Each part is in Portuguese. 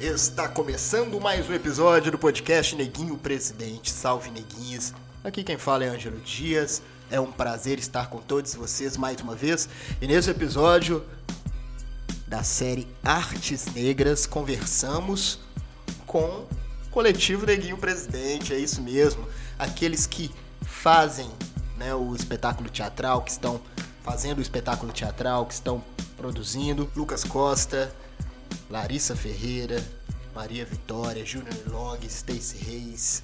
Está começando mais um episódio do podcast Neguinho Presidente. Salve Neguinhos. Aqui quem fala é Ângelo Dias. É um prazer estar com todos vocês mais uma vez. E nesse episódio da série Artes Negras, conversamos com o coletivo Neguinho Presidente. É isso mesmo. Aqueles que fazem né, o espetáculo teatral, que estão fazendo o espetáculo teatral, que estão produzindo. Lucas Costa, Larissa Ferreira, Maria Vitória, Júnior Long, Stacy Reis,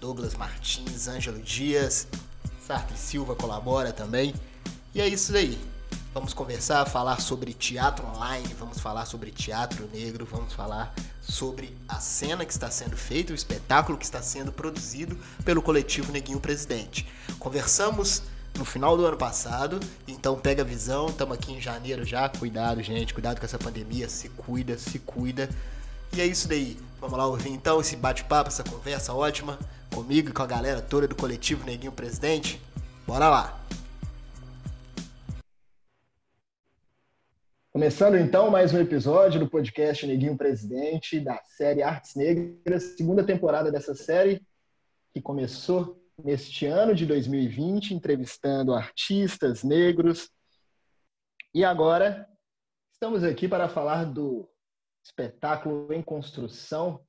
Douglas Martins, Ângelo Dias, Sartre Silva colabora também. E é isso aí. Vamos conversar, falar sobre teatro online, vamos falar sobre teatro negro, vamos falar sobre a cena que está sendo feita, o espetáculo que está sendo produzido pelo coletivo Neguinho Presidente. Conversamos no final do ano passado, então pega a visão, estamos aqui em janeiro já, cuidado gente, cuidado com essa pandemia, se cuida, se cuida. E é isso daí, vamos lá ouvir então esse bate-papo, essa conversa ótima comigo e com a galera toda do coletivo Neguinho Presidente. Bora lá! Começando então mais um episódio do podcast Neguinho Presidente da série Artes Negras, segunda temporada dessa série que começou neste ano de 2020, entrevistando artistas negros. E agora estamos aqui para falar do espetáculo em construção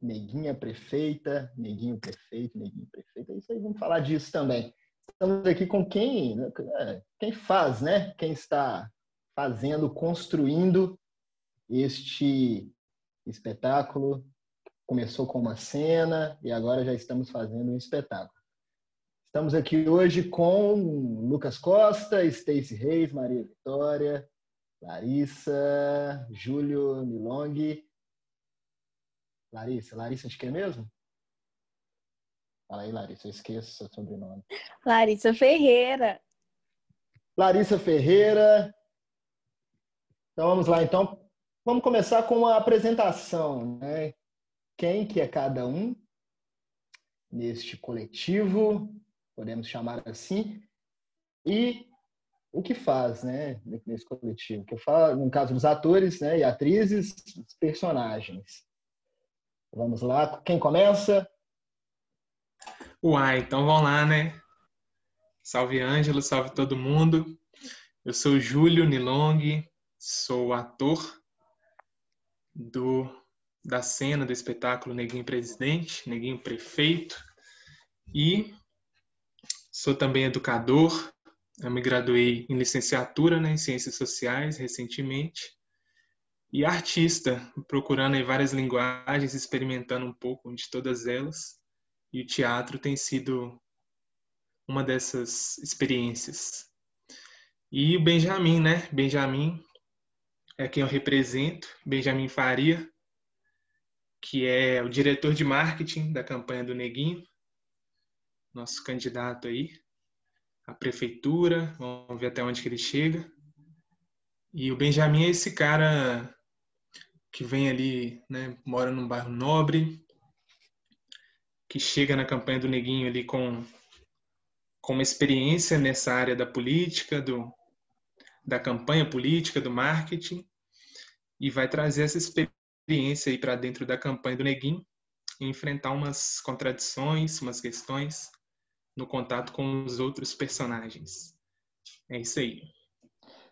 Neguinha Prefeita, Neguinho Prefeito, Neguinho Prefeita, é isso aí, vamos falar disso também. Estamos aqui com quem, é, quem faz, né? Quem está fazendo, construindo este espetáculo. Começou com uma cena e agora já estamos fazendo um espetáculo. Estamos aqui hoje com Lucas Costa, Stacy Reis, Maria Vitória, Larissa, Júlio Milong. Larissa, Larissa de quem mesmo? Fala aí, Larissa, eu esqueço seu sobrenome. Larissa Ferreira. Larissa Ferreira, então vamos lá, então vamos começar com a apresentação, né? Quem que é cada um neste coletivo, podemos chamar assim, e o que faz, né, nesse coletivo? Que fala, no caso dos atores, né, e atrizes, os personagens. Vamos lá, quem começa? Uai, então vamos lá, né? Salve Ângelo, salve todo mundo. Eu sou Júlio Nilong, sou ator do da cena do espetáculo Neguinho Presidente, Neguinho Prefeito e sou também educador. Eu me graduei em licenciatura né, em Ciências Sociais recentemente e artista, procurando em várias linguagens, experimentando um pouco de todas elas. E o teatro tem sido uma dessas experiências. E o Benjamin, né? Benjamin é quem eu represento, Benjamin Faria, que é o diretor de marketing da campanha do Neguinho, nosso candidato aí à prefeitura, vamos ver até onde que ele chega. E o Benjamin é esse cara que vem ali, né, mora num bairro nobre, que chega na campanha do Neguinho ali com, com uma experiência nessa área da política, do, da campanha política, do marketing, e vai trazer essa experiência aí para dentro da campanha do Neguinho e enfrentar umas contradições, umas questões no contato com os outros personagens. É isso aí.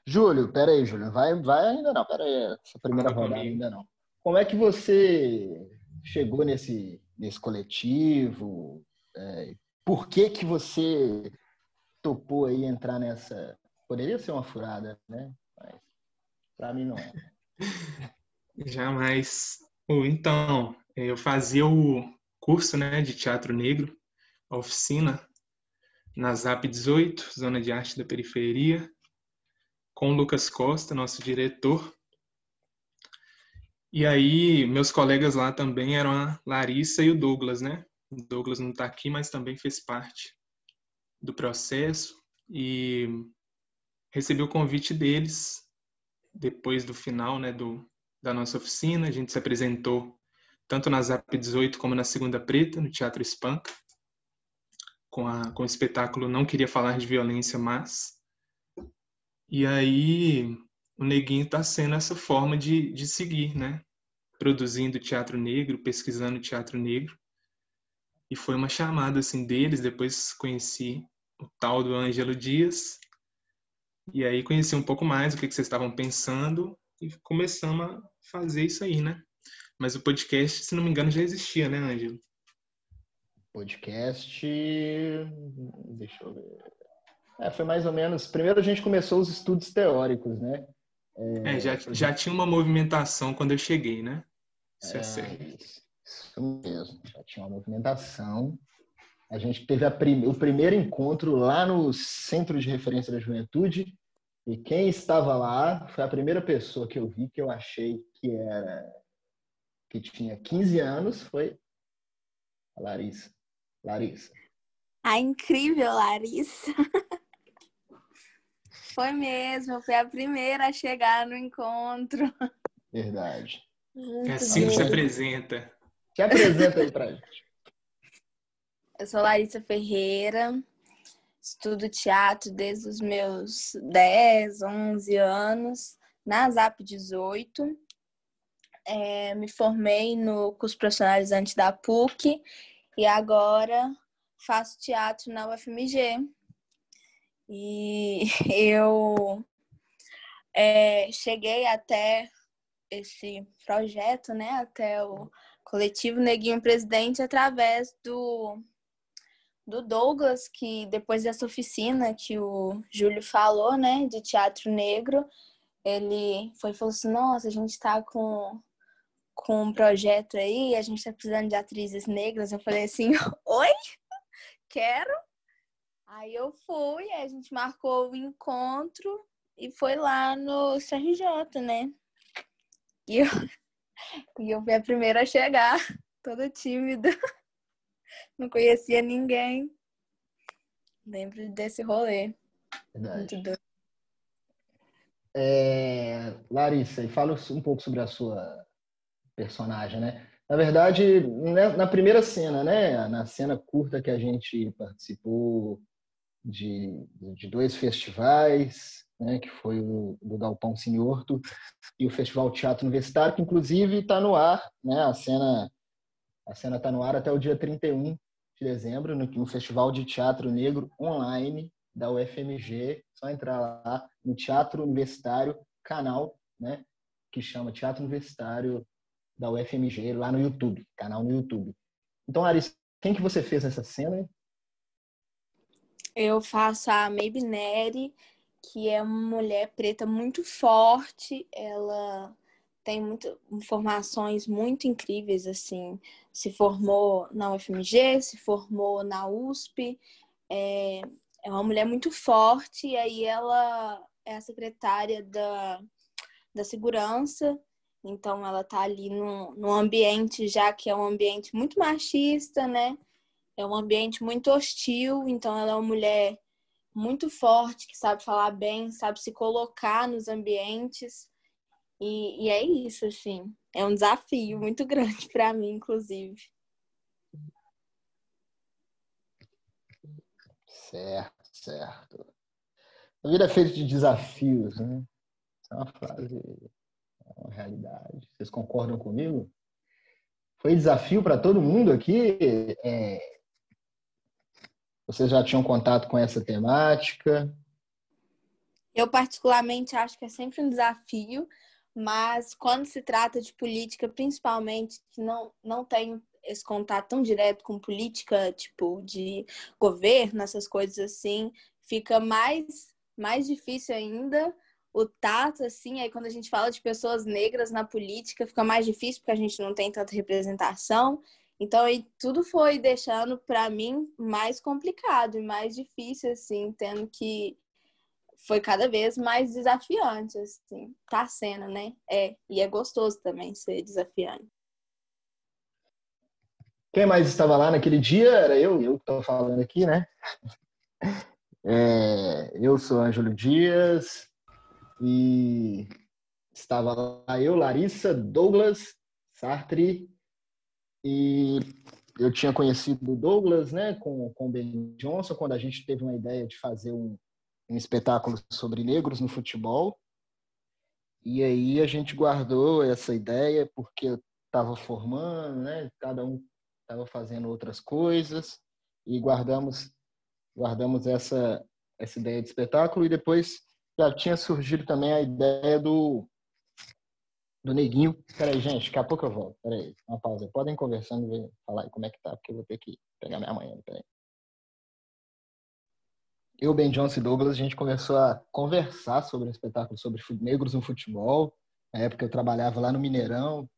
Júlio, peraí, Júlio, vai, vai ainda não, peraí, essa primeira Fala rodada comigo. ainda não. Como é que você chegou nesse, nesse coletivo? É, por que que você topou aí entrar nessa... Poderia ser uma furada, né? Mas para mim não é. Jamais. Então, eu fazia o curso né, de teatro negro, a oficina, na ZAP 18, Zona de Arte da Periferia, com o Lucas Costa, nosso diretor. E aí, meus colegas lá também eram a Larissa e o Douglas, né? O Douglas não está aqui, mas também fez parte do processo. E recebi o convite deles depois do final né, do, da nossa oficina. A gente se apresentou tanto na ZAP 18 como na Segunda Preta, no Teatro Espanca, com, a, com o espetáculo Não Queria Falar de Violência, mas. E aí o Neguinho está sendo essa forma de, de seguir, né? produzindo teatro negro, pesquisando teatro negro. E foi uma chamada assim deles, depois conheci o tal do Ângelo Dias. E aí conheci um pouco mais o que, que vocês estavam pensando e começamos a fazer isso aí, né? Mas o podcast, se não me engano, já existia, né, Ângelo? Podcast. Deixa eu ver. É, foi mais ou menos. Primeiro a gente começou os estudos teóricos, né? É, é já, já tinha uma movimentação quando eu cheguei, né? Isso é, é certo. Isso mesmo, já tinha uma movimentação. A gente teve prim... o primeiro encontro lá no Centro de Referência da Juventude. E quem estava lá foi a primeira pessoa que eu vi que eu achei que era que tinha 15 anos, foi a Larissa. Larissa. A incrível Larissa. foi mesmo, foi a primeira a chegar no encontro. Verdade. Muito é assim que se apresenta. Se apresenta aí pra gente. Eu sou Larissa Ferreira, estudo teatro desde os meus 10, 11 anos, na ZAP 18. É, me formei no curso profissionalizante da PUC e agora faço teatro na UFMG. E eu é, cheguei até esse projeto, né, até o coletivo Neguinho Presidente através do do Douglas, que depois dessa oficina que o Júlio falou, né, de teatro negro, ele foi falou assim: "Nossa, a gente está com com um projeto aí, a gente está precisando de atrizes negras". Eu falei assim: "Oi? Quero". Aí eu fui, a gente marcou o encontro e foi lá no CRJ, né? E eu, e eu fui a primeira a chegar, toda tímida. Não conhecia ninguém. Lembro desse rolê. Verdade. É, Larissa, e fala um pouco sobre a sua personagem, né? Na verdade, né, na primeira cena, né? Na cena curta que a gente participou de, de dois festivais, né? Que foi o do Galpão Sinhorto e o Festival Teatro Universitário, que inclusive está no ar, né? A cena a cena está no ar até o dia 31 de dezembro, no, Festival de Teatro Negro Online da UFMG. Só entrar lá no Teatro Universitário, canal, né? Que chama Teatro Universitário da UFMG, lá no YouTube, canal no YouTube. Então, Larissa, quem que você fez nessa cena? Eu faço a Maybe Neri, que é uma mulher preta muito forte. Ela tem muito, informações muito incríveis, assim. Se formou na UFMG, se formou na USP. É, é uma mulher muito forte, e aí ela é a secretária da, da segurança. Então, ela tá ali no, no ambiente, já que é um ambiente muito machista, né? É um ambiente muito hostil. Então, ela é uma mulher muito forte, que sabe falar bem, sabe se colocar nos ambientes. E, e é isso, assim. É um desafio muito grande para mim, inclusive. Certo, certo. A vida é feita de desafios, né? Essa é uma frase, é uma realidade. Vocês concordam comigo? Foi desafio para todo mundo aqui. É... Vocês já tinham contato com essa temática? Eu, particularmente, acho que é sempre um desafio, mas quando se trata de política, principalmente, que não, não tem esse contato tão direto com política, tipo, de governo, essas coisas assim, fica mais, mais difícil ainda o tato, assim, aí quando a gente fala de pessoas negras na política, fica mais difícil porque a gente não tem tanta representação. Então, aí, tudo foi deixando, para mim, mais complicado e mais difícil, assim, tendo que foi cada vez mais desafiante, assim. Tá sendo, né? É. E é gostoso também ser desafiante. Quem mais estava lá naquele dia? Era eu, eu que estou falando aqui, né? É, eu sou Ângelo Dias e estava lá eu, Larissa, Douglas, Sartre e eu tinha conhecido o Douglas, né, com, com o Ben Johnson, quando a gente teve uma ideia de fazer um, um espetáculo sobre negros no futebol. E aí a gente guardou essa ideia porque eu estava formando, né? Cada um estava fazendo outras coisas e guardamos guardamos essa essa ideia de espetáculo e depois já tinha surgido também a ideia do do neguinho. Peraí, gente, daqui a pouco eu volto. Peraí, uma pausa. Podem conversando e falar como é que tá, porque eu vou ter que pegar minha manhã. Peraí. Eu, Ben Johnson e Douglas, a gente começou a conversar sobre um espetáculo sobre negros no futebol. Na época eu trabalhava lá no Mineirão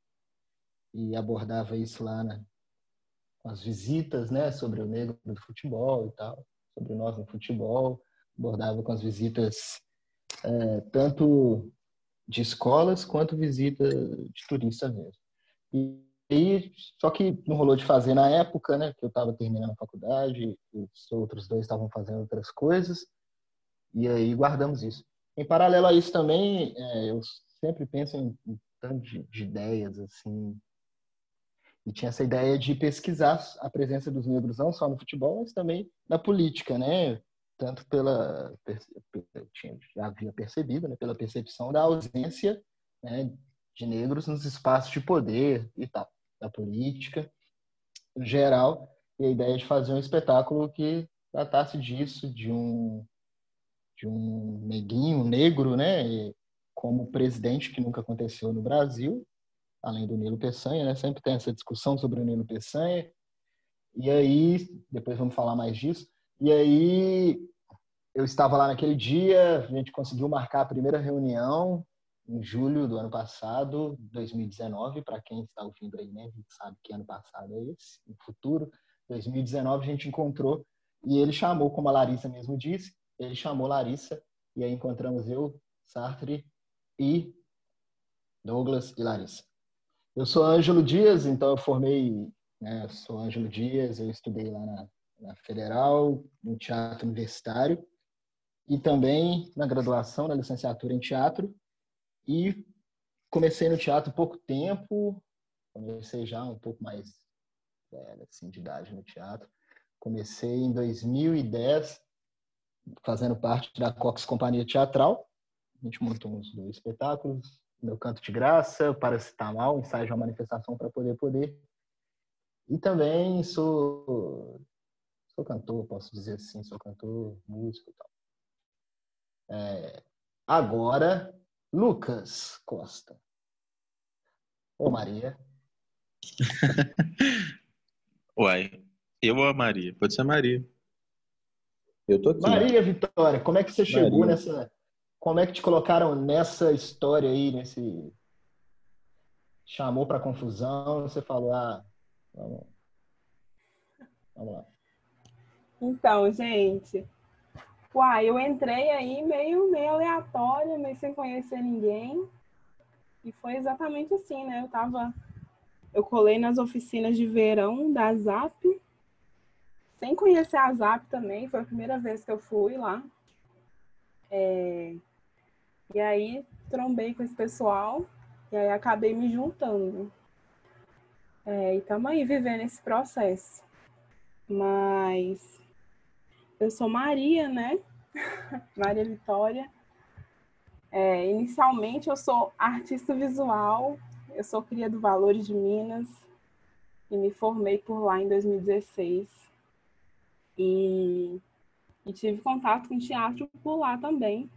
e abordava isso lá na, com as visitas, né, sobre o negro do futebol e tal, sobre nós no futebol. Abordava com as visitas é, tanto de escolas quanto visita de turista mesmo. E aí, só que não rolou de fazer na época, né? Que eu estava terminando a faculdade, os outros dois estavam fazendo outras coisas, e aí guardamos isso. Em paralelo a isso também, é, eu sempre penso em, em tanto de, de ideias assim. E tinha essa ideia de pesquisar a presença dos negros não só no futebol, mas também na política, né? tanto pela tinha, já havia percebido, né, pela percepção da ausência né, de negros nos espaços de poder e tal, da política geral, e a ideia de fazer um espetáculo que tratasse disso, de um de um neguinho negro, né, como presidente que nunca aconteceu no Brasil, além do Nilo Peçanha, né, sempre tem essa discussão sobre o Nilo Peçanha. E aí, depois vamos falar mais disso. E aí eu estava lá naquele dia, a gente conseguiu marcar a primeira reunião em julho do ano passado, 2019, para quem está ouvindo aí, né? A gente sabe que ano passado é esse, no futuro. 2019 a gente encontrou e ele chamou, como a Larissa mesmo disse, ele chamou Larissa e aí encontramos eu, Sartre e Douglas e Larissa. Eu sou Ângelo Dias, então eu formei, né, sou Ângelo Dias, eu estudei lá na na Federal, no Teatro Universitário, e também na graduação, na licenciatura em teatro. E comecei no teatro pouco tempo, comecei já um pouco mais velho, assim, de idade no teatro. Comecei em 2010, fazendo parte da Cox Companhia Teatral. A gente montou uns dois espetáculos, Meu Canto de Graça, Para Citar Mal, Ensaio de uma Manifestação para Poder Poder. E também sou sou cantor, posso dizer assim, sou cantor, músico e tal. É, agora, Lucas Costa. Ô Maria. Uai, eu ou a Maria? Pode ser a Maria. Eu tô aqui. Maria Vitória, como é que você chegou Maria. nessa. Como é que te colocaram nessa história aí, nesse. Chamou para confusão, você falou, ah, vamos, vamos lá. Então, gente, uai, eu entrei aí meio, meio aleatória, meio sem conhecer ninguém. E foi exatamente assim, né? Eu tava. Eu colei nas oficinas de verão da ZAP, sem conhecer a ZAP também, foi a primeira vez que eu fui lá. É... E aí trombei com esse pessoal e aí acabei me juntando. É, e estamos aí vivendo esse processo. Mas eu sou Maria, né? Maria Vitória. É, inicialmente, eu sou artista visual, eu sou cria do Valores de Minas e me formei por lá em 2016. E, e tive contato com teatro por lá também,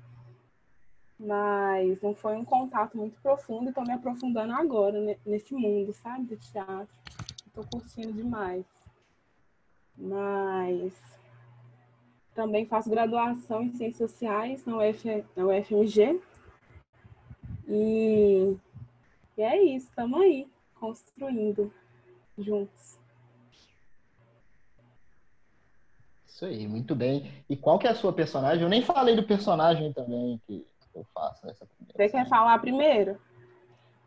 mas não foi um contato muito profundo e estou me aprofundando agora nesse mundo, sabe, do teatro. Estou curtindo demais. Mas também faço graduação em Ciências Sociais na, UF, na UFMG. E, e é isso, estamos aí, construindo juntos. Isso aí, muito bem. E qual que é a sua personagem? Eu nem falei do personagem também que eu faço nessa primeira. Você quer falar primeiro?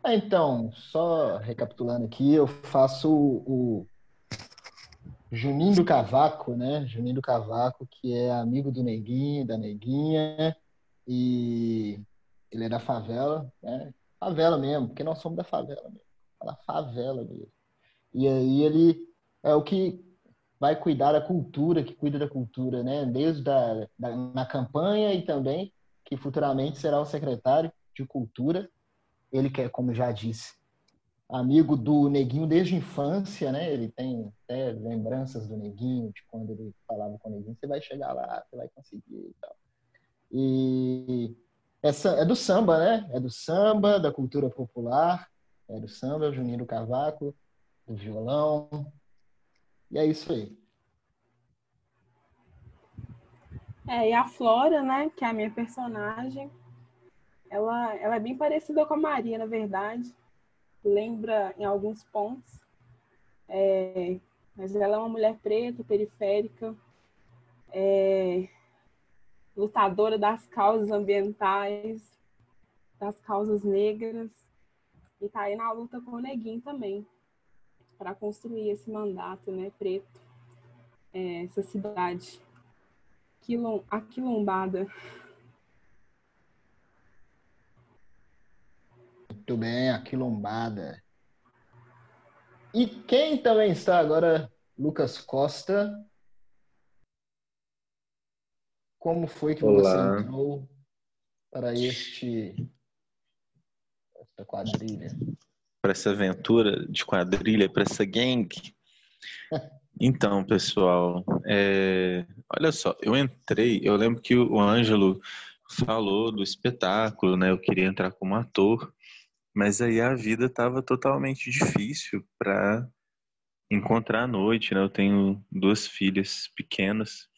então, só recapitulando aqui, eu faço o, Juninho do Cavaco, né? Juninho do Cavaco, que é amigo do Neguinho, da Neguinha, e ele é da favela, né? Favela mesmo, porque nós somos da favela mesmo. Da favela mesmo. E aí ele é o que vai cuidar da cultura, que cuida da cultura, né? Desde a, da, na campanha e também que futuramente será o secretário de cultura. Ele que é, como já disse, amigo do Neguinho desde a infância, né? Ele tem até lembranças do Neguinho, de quando ele falava com o Neguinho, você vai chegar lá, você vai conseguir e tal. E essa é do samba, né? É do samba, da cultura popular, é do samba, Juninho do Cavaco, do violão. E é isso aí. É, e a Flora, né, que é a minha personagem, ela, ela é bem parecida com a Maria, na verdade lembra em alguns pontos. É, mas ela é uma mulher preta, periférica, é, lutadora das causas ambientais, das causas negras, e está aí na luta com o Neguinho também, para construir esse mandato né, preto, é, essa cidade quilom, aquilombada. Muito bem, a quilombada. E quem também está agora? Lucas Costa. Como foi que Olá. você entrou para este esta quadrilha? Para essa aventura de quadrilha, para essa gangue? Então, pessoal, é... olha só, eu entrei, eu lembro que o Ângelo falou do espetáculo, né? Eu queria entrar como ator. Mas aí a vida estava totalmente difícil para encontrar à noite, né? Eu tenho duas filhas pequenas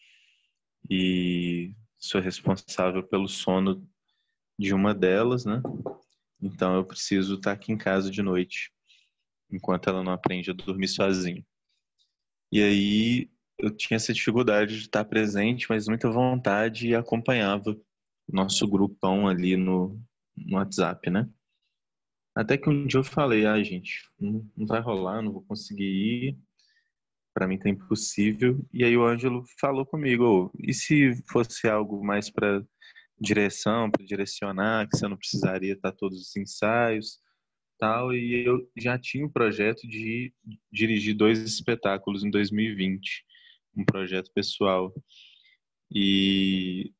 e sou responsável pelo sono de uma delas, né? Então eu preciso estar aqui em casa de noite, enquanto ela não aprende a dormir sozinha. E aí eu tinha essa dificuldade de estar presente, mas muita vontade e acompanhava o nosso grupão ali no, no WhatsApp, né? Até que um dia eu falei, ah, gente, não, não vai rolar, não vou conseguir ir, para mim tá impossível. E aí o Ângelo falou comigo, oh, e se fosse algo mais para direção, para direcionar, que você não precisaria estar todos os ensaios, tal, e eu já tinha o projeto de dirigir dois espetáculos em 2020, um projeto pessoal. E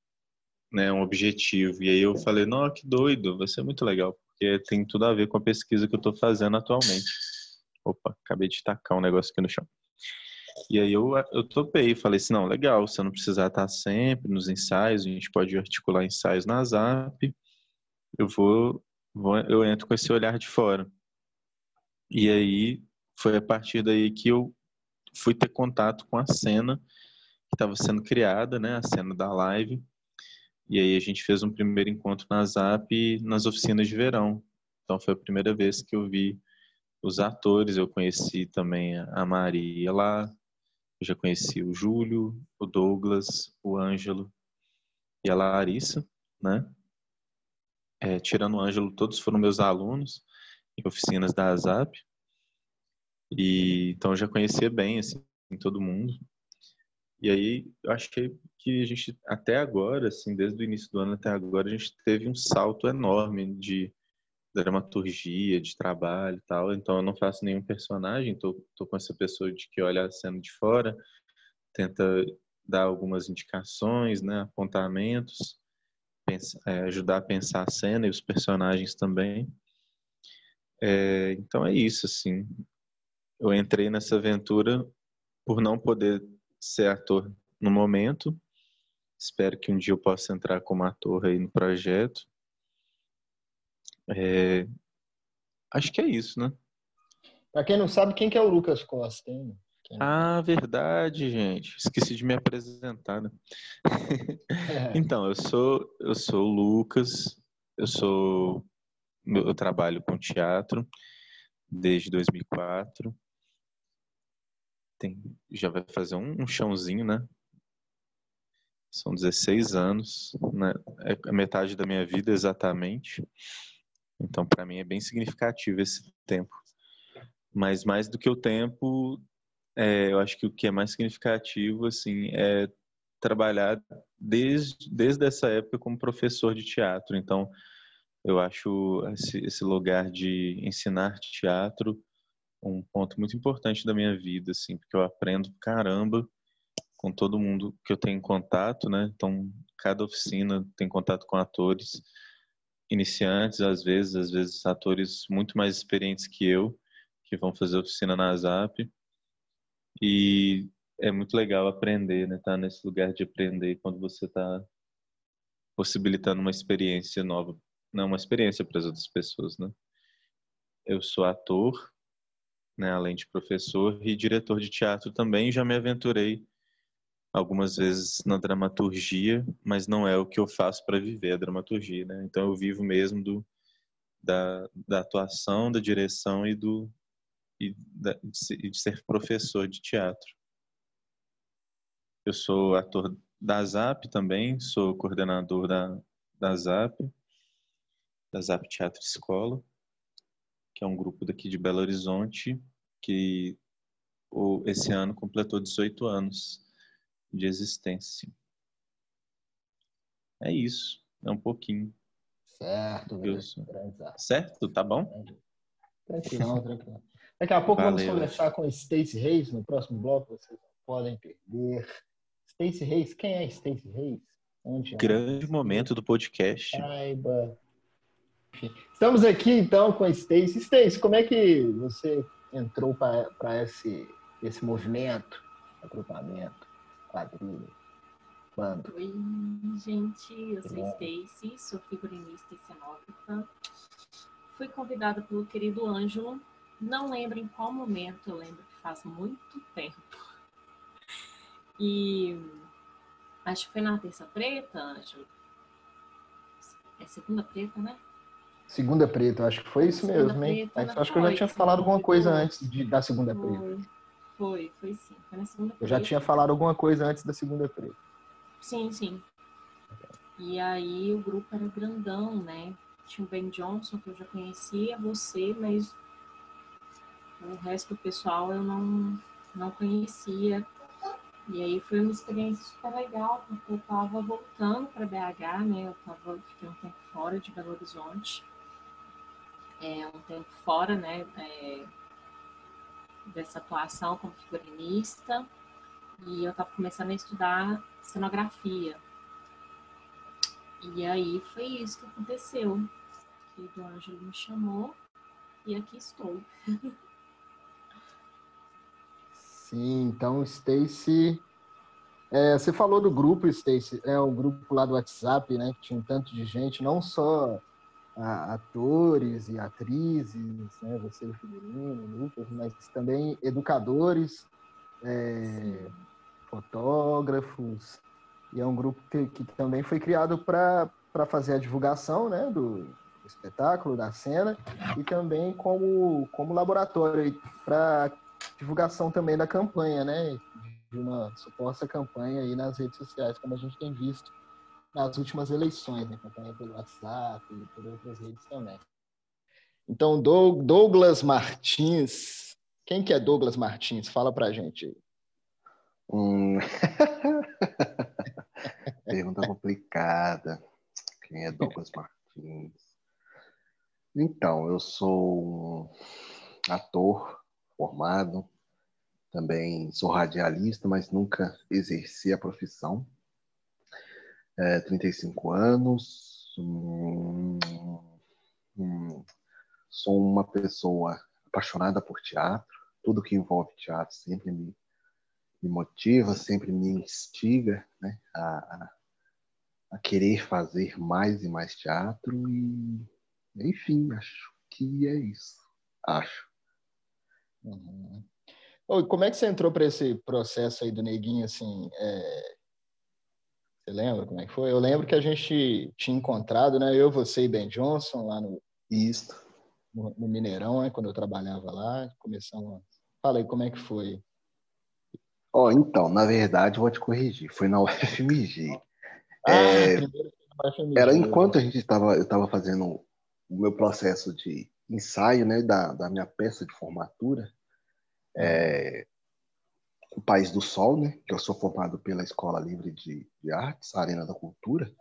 né, um objetivo. E aí eu falei, não, que doido, vai ser muito legal porque tem tudo a ver com a pesquisa que eu estou fazendo atualmente. Opa, acabei de tacar um negócio aqui no chão. E aí eu, eu topei, falei assim, não, legal, você não precisar estar sempre nos ensaios, a gente pode articular ensaios na Zap, eu vou, vou eu entro com esse olhar de fora. E aí foi a partir daí que eu fui ter contato com a cena que estava sendo criada, né, a cena da live, e aí a gente fez um primeiro encontro na Zap nas oficinas de verão. Então foi a primeira vez que eu vi os atores. Eu conheci também a Maria lá, eu já conheci o Júlio, o Douglas, o Ângelo e a Larissa, né? É, tirando o Ângelo, todos foram meus alunos em oficinas da Zap. E então eu já conhecia bem assim todo mundo. E aí, eu achei que a gente, até agora, assim, desde o início do ano até agora, a gente teve um salto enorme de dramaturgia, de trabalho e tal. Então, eu não faço nenhum personagem, tô, tô com essa pessoa de que olha a cena de fora, tenta dar algumas indicações, né, apontamentos, pensa, é, ajudar a pensar a cena e os personagens também. É, então, é isso, assim. Eu entrei nessa aventura por não poder ser ator no momento. Espero que um dia eu possa entrar como ator aí no projeto. É... Acho que é isso, né? Pra quem não sabe, quem que é o Lucas Costa, hein? Quem... Ah, verdade, gente. Esqueci de me apresentar, né? É. então, eu sou eu sou o Lucas, eu sou eu trabalho com teatro desde 2004 tem, já vai fazer um, um chãozinho, né? São 16 anos, né? É a metade da minha vida exatamente. Então, para mim é bem significativo esse tempo. Mas mais do que o tempo, é, eu acho que o que é mais significativo, assim, é trabalhar desde, desde essa época como professor de teatro. Então, eu acho esse, esse lugar de ensinar teatro um ponto muito importante da minha vida, assim, porque eu aprendo caramba com todo mundo que eu tenho contato, né? Então, cada oficina tem contato com atores iniciantes, às vezes, às vezes atores muito mais experientes que eu, que vão fazer oficina na ZAP. E é muito legal aprender, né? Tá nesse lugar de aprender quando você está possibilitando uma experiência nova, não uma experiência para as outras pessoas, né? Eu sou ator, né? Além de professor e diretor de teatro também, já me aventurei algumas vezes na dramaturgia, mas não é o que eu faço para viver a dramaturgia, né? Então eu vivo mesmo do da, da atuação, da direção e do e, da, de ser professor de teatro. Eu sou ator da ZAP também, sou coordenador da, da ZAP, da ZAP Teatro Escola, que é um grupo daqui de Belo Horizonte, que esse ano completou 18 anos de existência. É isso, é um pouquinho. Certo, grande, Certo, tá bom? Tranquilo, tranquilo. Daqui a pouco Valeu. vamos conversar com Stacy Reis no próximo bloco, vocês podem perder. Stacy Reis, quem é Stacy Reis? Onde é? Grande momento do podcast. Saiba. Estamos aqui então com a Stacy. Stacy, como é que você entrou para esse, esse movimento, agrupamento? quadrilha? Quando? Oi, gente, eu sou é. Stacy, sou figurinista e cenógrafa. Fui convidada pelo querido Ângelo. Não lembro em qual momento, eu lembro que faz muito tempo. E acho que foi na terça preta, Ângelo. É segunda preta, né? Segunda preta, acho que foi isso segunda mesmo, hein? Preta, acho que eu já tinha falado alguma coisa antes de, da segunda preta. Foi, foi sim. Foi na segunda Eu já tinha falado alguma coisa antes da segunda preta. Sim, sim. E aí o grupo era grandão, né? Tinha o Ben Johnson, que eu já conhecia, você, mas o resto do pessoal eu não, não conhecia. E aí foi uma experiência super legal, porque eu tava voltando para BH, né? Eu tava, fiquei um tempo fora de Belo Horizonte. É, um tempo fora, né? É, dessa atuação como figurinista e eu estava começando a estudar cenografia. E aí foi isso que aconteceu. Que o Ângelo me chamou e aqui estou. Sim, então Stacy, é, você falou do grupo, Stacy, é o grupo lá do WhatsApp, né? Que tinha um tanto de gente, não só atores e atrizes, né, você figurino, Lucas, mas também educadores, é, fotógrafos, e é um grupo que, que também foi criado para fazer a divulgação né, do, do, espetáculo, da cena, e também como, como laboratório para divulgação também da campanha, né, de uma suposta campanha aí nas redes sociais, como a gente tem visto nas últimas eleições, né? Pelo WhatsApp e por outras redes também. Então, Douglas Martins. Quem que é Douglas Martins? Fala pra gente aí. Hum... Pergunta complicada. Quem é Douglas Martins? Então, eu sou um ator formado, também sou radialista, mas nunca exerci a profissão é, 35 anos, hum, hum, sou uma pessoa apaixonada por teatro, tudo que envolve teatro sempre me, me motiva, sempre me instiga né, a, a, querer fazer mais e mais teatro e, enfim, acho que é isso, acho. Uhum. como é que você entrou para esse processo aí do Neguinho, assim, é você lembra como é que foi? Eu lembro que a gente tinha encontrado, né? Eu, você e Ben Johnson lá no. Isso. No, no Mineirão, né? Quando eu trabalhava lá. Começamos. Fala aí como é que foi. Ó, oh, então, na verdade, vou te corrigir. Foi na UFMG. Ah, é, na UFMG. Era enquanto a gente estava, eu estava fazendo o meu processo de ensaio, né, da, da minha peça de formatura. É, o País do Sol, né? Que eu sou formado pela Escola Livre de, de Artes, Arena da Cultura.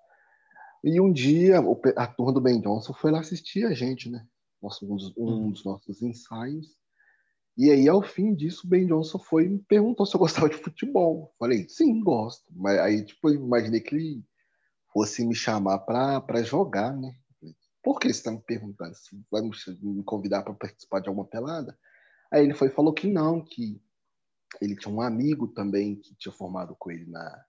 E um dia a turma do Ben Johnson foi lá assistir a gente, né? Nosso, um, dos, um dos nossos ensaios. E aí, ao fim disso, o Ben Johnson foi e me perguntou se eu gostava de futebol. Falei, sim, gosto. Mas aí, tipo, eu imaginei que ele fosse me chamar para jogar, né? por que você está me perguntando se vai me convidar para participar de alguma pelada? Aí ele foi falou que não, que ele tinha um amigo também que tinha formado com ele na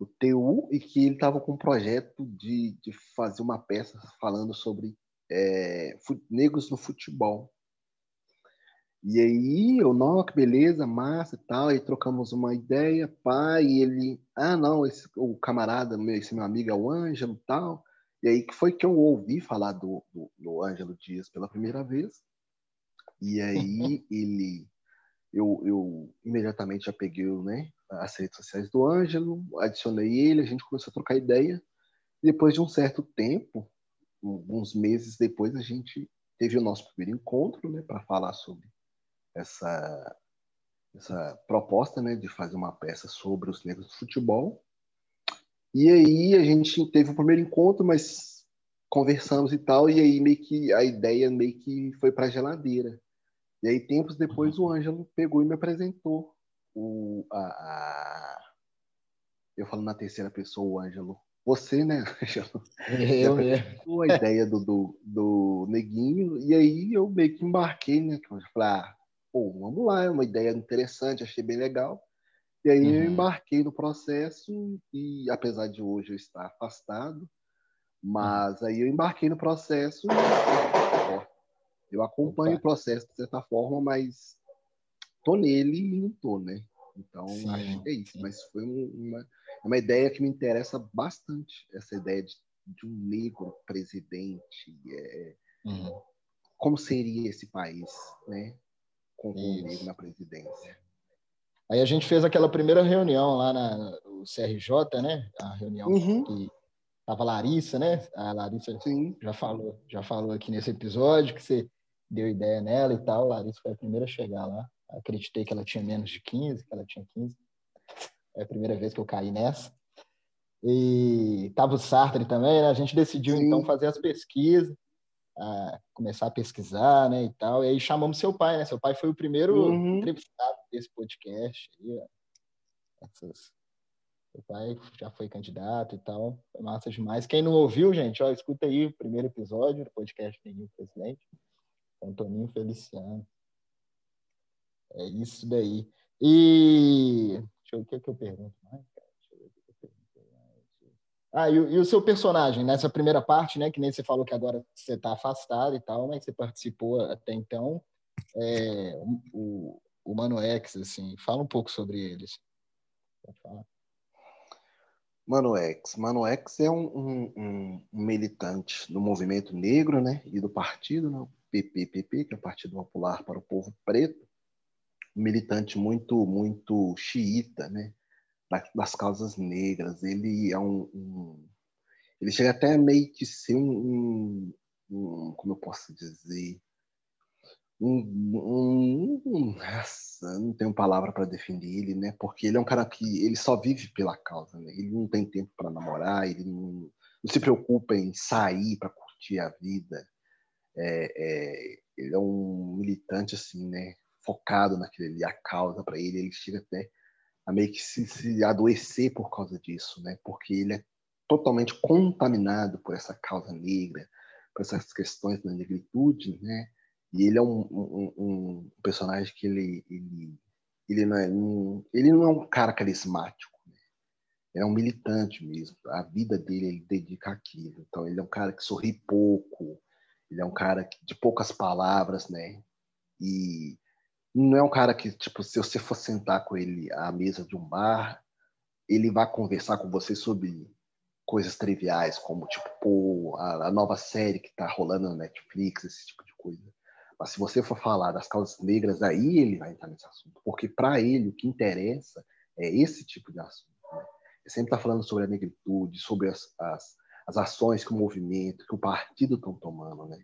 no TU e que ele estava com um projeto de, de fazer uma peça falando sobre é, negros no futebol. E aí, eu, não, que beleza, massa e tal, aí trocamos uma ideia, pai, e ele, ah, não, esse, o camarada, esse meu amigo é o Ângelo e tal. E aí que foi que eu ouvi falar do, do, do Ângelo Dias pela primeira vez. E aí ele, eu, eu imediatamente já peguei né, as redes sociais do Ângelo, adicionei ele, a gente começou a trocar ideia. Depois de um certo tempo, alguns meses depois, a gente teve o nosso primeiro encontro né, para falar sobre essa, essa proposta né, de fazer uma peça sobre os negros do futebol. E aí a gente teve o primeiro encontro, mas conversamos e tal, e aí meio que a ideia meio que foi para a geladeira. E aí tempos depois o Ângelo pegou e me apresentou o a, a... eu falo na terceira pessoa o Ângelo. Você, né, Ângelo? Eu mesmo. A ideia do, do, do Neguinho, e aí eu meio que embarquei, né? Eu falei, ah, pô, vamos lá, é uma ideia interessante, achei bem legal. E aí uhum. eu embarquei no processo e apesar de hoje eu estar afastado, mas uhum. aí eu embarquei no processo eu acompanho Opa. o processo de certa forma, mas tô nele e não tô, né? Então sim, acho que é isso. Sim. Mas foi uma, uma ideia que me interessa bastante, essa ideia de, de um negro presidente. É, uhum. Como seria esse país, né? Com um negro na presidência. Aí a gente fez aquela primeira reunião lá na, no CRJ, né? A reunião uhum. que tava Larissa, né? A Larissa Sim. já falou, já falou aqui nesse episódio que você deu ideia nela e tal. Larissa foi a primeira a chegar lá. Acreditei que ela tinha menos de 15, que ela tinha 15. É a primeira vez que eu caí nessa. E tava o Sartre também, né? A gente decidiu Sim. então fazer as pesquisas, a começar a pesquisar, né, e tal. E aí chamamos seu pai, né? Seu pai foi o primeiro uhum. entrevistado desse podcast. Aí, Essas... Seu pai já foi candidato e tal. Foi massa demais. Quem não ouviu, gente, ó, escuta aí o primeiro episódio do podcast Neguinho Presidente. Antoninho Feliciano. É isso daí. E deixa eu ver o que, é que eu pergunto mais, Deixa eu ver o que eu pergunto mais. Ah, e, e, o seu personagem, nessa primeira parte, né? Que nem você falou que agora você está afastado e tal, mas você participou até então. É, o, o Mano X, assim, fala um pouco sobre eles. Mano X. Mano X é um, um, um, militante do movimento negro, né? E do partido, né? PPPP, que é o Partido Popular para o Povo Preto, um militante muito, muito xiita, né? Das causas negras. Ele é um, um ele chega até meio que ser um, um como eu posso dizer, um, um, nossa, não tenho palavra para definir ele, né? Porque ele é um cara que ele só vive pela causa, né? Ele não tem tempo para namorar, ele não, não, se preocupa em sair para curtir a vida. É, é, ele é um militante assim, né? Focado naquele a causa para ele, ele chega até a meio que se, se adoecer por causa disso, né? Porque ele é totalmente contaminado por essa causa negra, por essas questões da negritude, né? E ele é um, um, um personagem que ele, ele, ele, não é, um, ele não é um cara carismático. Né? Ele é um militante mesmo. A vida dele ele dedica àquilo. Então ele é um cara que sorri pouco. Ele é um cara de poucas palavras, né? E não é um cara que, tipo, se você for sentar com ele à mesa de um bar, ele vai conversar com você sobre coisas triviais, como, tipo, pô, a, a nova série que tá rolando na Netflix, esse tipo de coisa. Mas se você for falar das causas negras, aí ele vai entrar nesse assunto. Porque para ele o que interessa é esse tipo de assunto. Né? Ele sempre está falando sobre a negritude, sobre as, as, as, ações que o movimento, que o partido estão tomando. Né?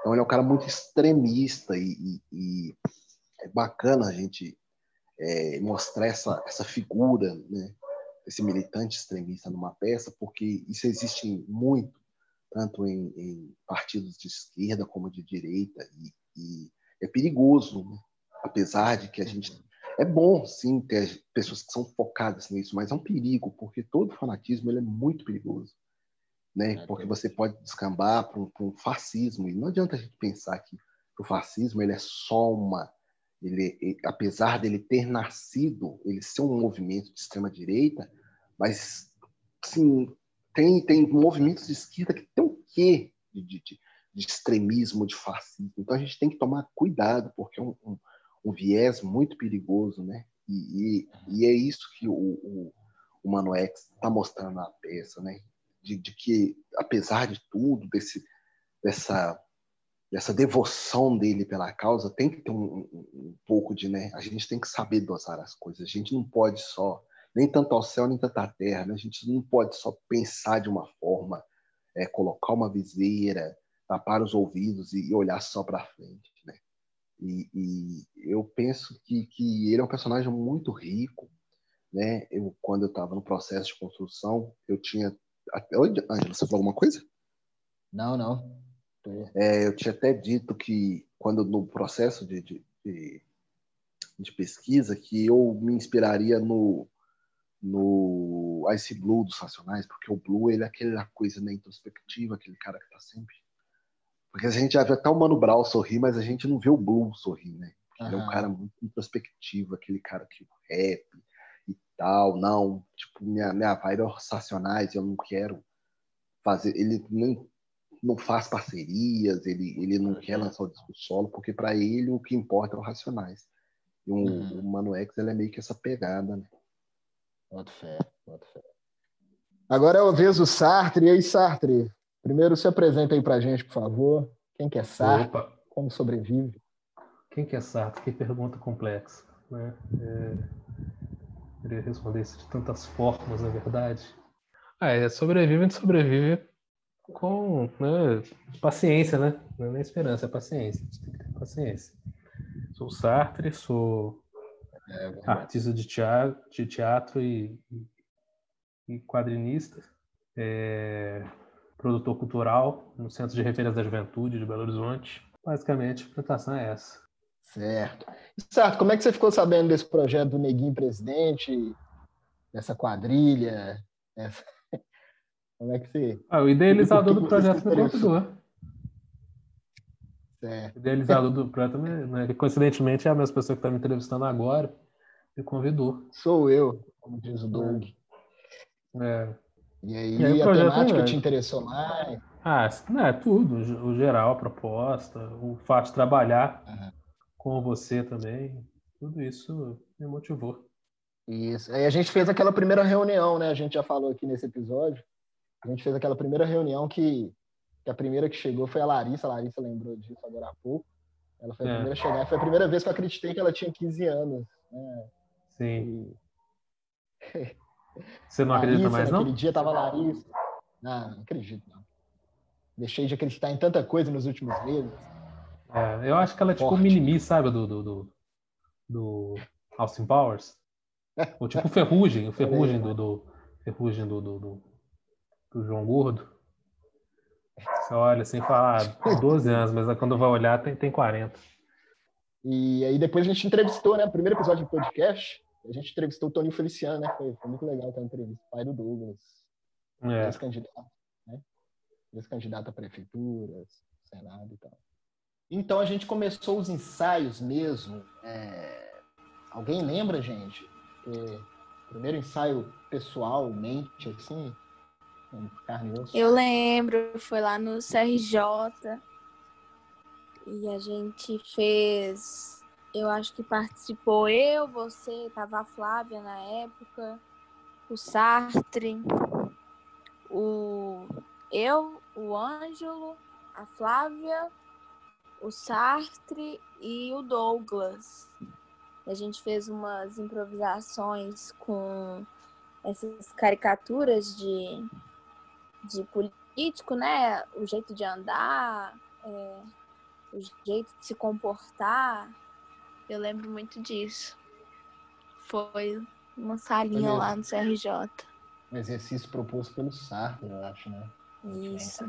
Então ele é um cara muito extremista e, e, e é bacana a gente é, mostrar essa, essa figura, né? esse militante extremista numa peça, porque isso existe muito, tanto em, em partidos de esquerda como de direita, e e é perigoso, né? apesar de que a gente. É bom, sim, ter pessoas que são focadas nisso, mas é um perigo, porque todo fanatismo ele é muito perigoso. Né? Porque você pode descambar para um, um, fascismo. E não adianta a gente pensar que o fascismo ele é só uma. Ele, ele, apesar dele ter nascido, ele ser um movimento de extrema direita, mas sim, tem, tem movimentos de esquerda que tem um quê de, de, de extremismo, de fascismo. Então a gente tem que tomar cuidado, porque é um, um, um viés muito perigoso, né? E, e, e, é isso que o, o, o está mostrando na peça, né? De, de, que, apesar de tudo, desse, dessa, dessa devoção dele pela causa, tem que ter um, um, um, pouco de, né? A gente tem que saber dosar as coisas. A gente não pode só, nem tanto ao céu, nem tanto à terra, né? A gente não pode só pensar de uma forma, é, colocar uma viseira, tapar os ouvidos e, e olhar só para frente, né? E, e, eu penso que, que ele é um personagem muito rico, né? Eu, quando eu estava no processo de construção, eu tinha. Oi, Angela, você falou alguma coisa? Não, não. É, eu tinha até dito que, quando no processo de, de, de, de pesquisa, que eu me inspiraria no, no Ice Blue dos Racionais, porque o Blue ele é aquela coisa né, introspectiva, aquele cara que está sempre porque a gente já viu até o Mano Brown sorrir, mas a gente não vê o Blue sorrir, né? Uhum. ele é um cara muito introspectivo, aquele cara que rap tal. Não, tipo, minha, minha vibe é Racionais, eu não quero fazer. Ele nem, não faz parcerias, ele, ele não quer lançar o disco solo, porque para ele o que importa é o Racionais. E um, uhum. o Mano X ele é meio que essa pegada, né? Bota fé, bota fé. Agora é a vez do Sartre. E aí, Sartre? Primeiro, se apresenta aí pra gente, por favor. Quem que é Sartre? Opa. Como sobrevive? Quem que é Sartre? Que pergunta complexa. Né? É... Queria responder isso de tantas formas, na verdade. Ah, é, sobrevive, a gente sobrevive com né, paciência, né? Não é esperança, é paciência. A gente tem que ter paciência. Sou Sartre, sou é, artista de teatro, de teatro e, e quadrinista. É, produtor cultural no Centro de Referência da Juventude de Belo Horizonte. Basicamente, a apresentação é essa. Certo. Certo, como é que você ficou sabendo desse projeto do Neguinho Presidente, dessa quadrilha? Como é que você... Ah, o idealizador do projeto me convidou. Certo. O idealizador do projeto, né, coincidentemente, é a mesma pessoa que está me entrevistando agora, me convidou. Sou eu, como diz o Doug. É. E aí, e aí a temática é... te interessou mais? Ah, não, é tudo, o geral, a proposta, o fato de trabalhar uhum. Com você também, tudo isso me motivou. Isso. Aí a gente fez aquela primeira reunião, né? A gente já falou aqui nesse episódio. A gente fez aquela primeira reunião que, que a primeira que chegou foi a Larissa. A Larissa lembrou disso agora há pouco. Ela foi a é. primeira a chegar. Foi a primeira vez que eu acreditei que ela tinha 15 anos. Né? Sim. E... Você não Larissa, acredita mais, não? Aquele dia tava Larissa. Não, não acredito, não. Deixei de acreditar em tanta coisa nos últimos meses. É, eu acho que ela é tipo o mini sabe? Do, do, do, do Austin Powers. Ou tipo o Ferrugem, o Ferrugem do, do, Ferrugem do, do, do, do João Gordo. Você olha sem falar 12 anos, mas quando vai olhar tem, tem 40. E aí depois a gente entrevistou, né? Primeiro episódio do podcast, a gente entrevistou o Toninho Feliciano, né? Foi, foi muito legal aquela entrevista. Pai do Douglas. É. Ex-candidato, né? Ex-candidato a prefeitura, Senado e tal. Então a gente começou os ensaios mesmo. É... Alguém lembra, gente? É... Primeiro ensaio pessoalmente, assim. Eu lembro, foi lá no CRJ. E a gente fez eu acho que participou eu, você, tava a Flávia na época, o Sartre, o eu, o Ângelo, a Flávia, o Sartre e o Douglas. A gente fez umas improvisações com essas caricaturas de, de político, né? O jeito de andar, é, o jeito de se comportar. Eu lembro muito disso. Foi uma salinha lá no CRJ. Um exercício proposto pelo Sartre, eu acho, né? Isso.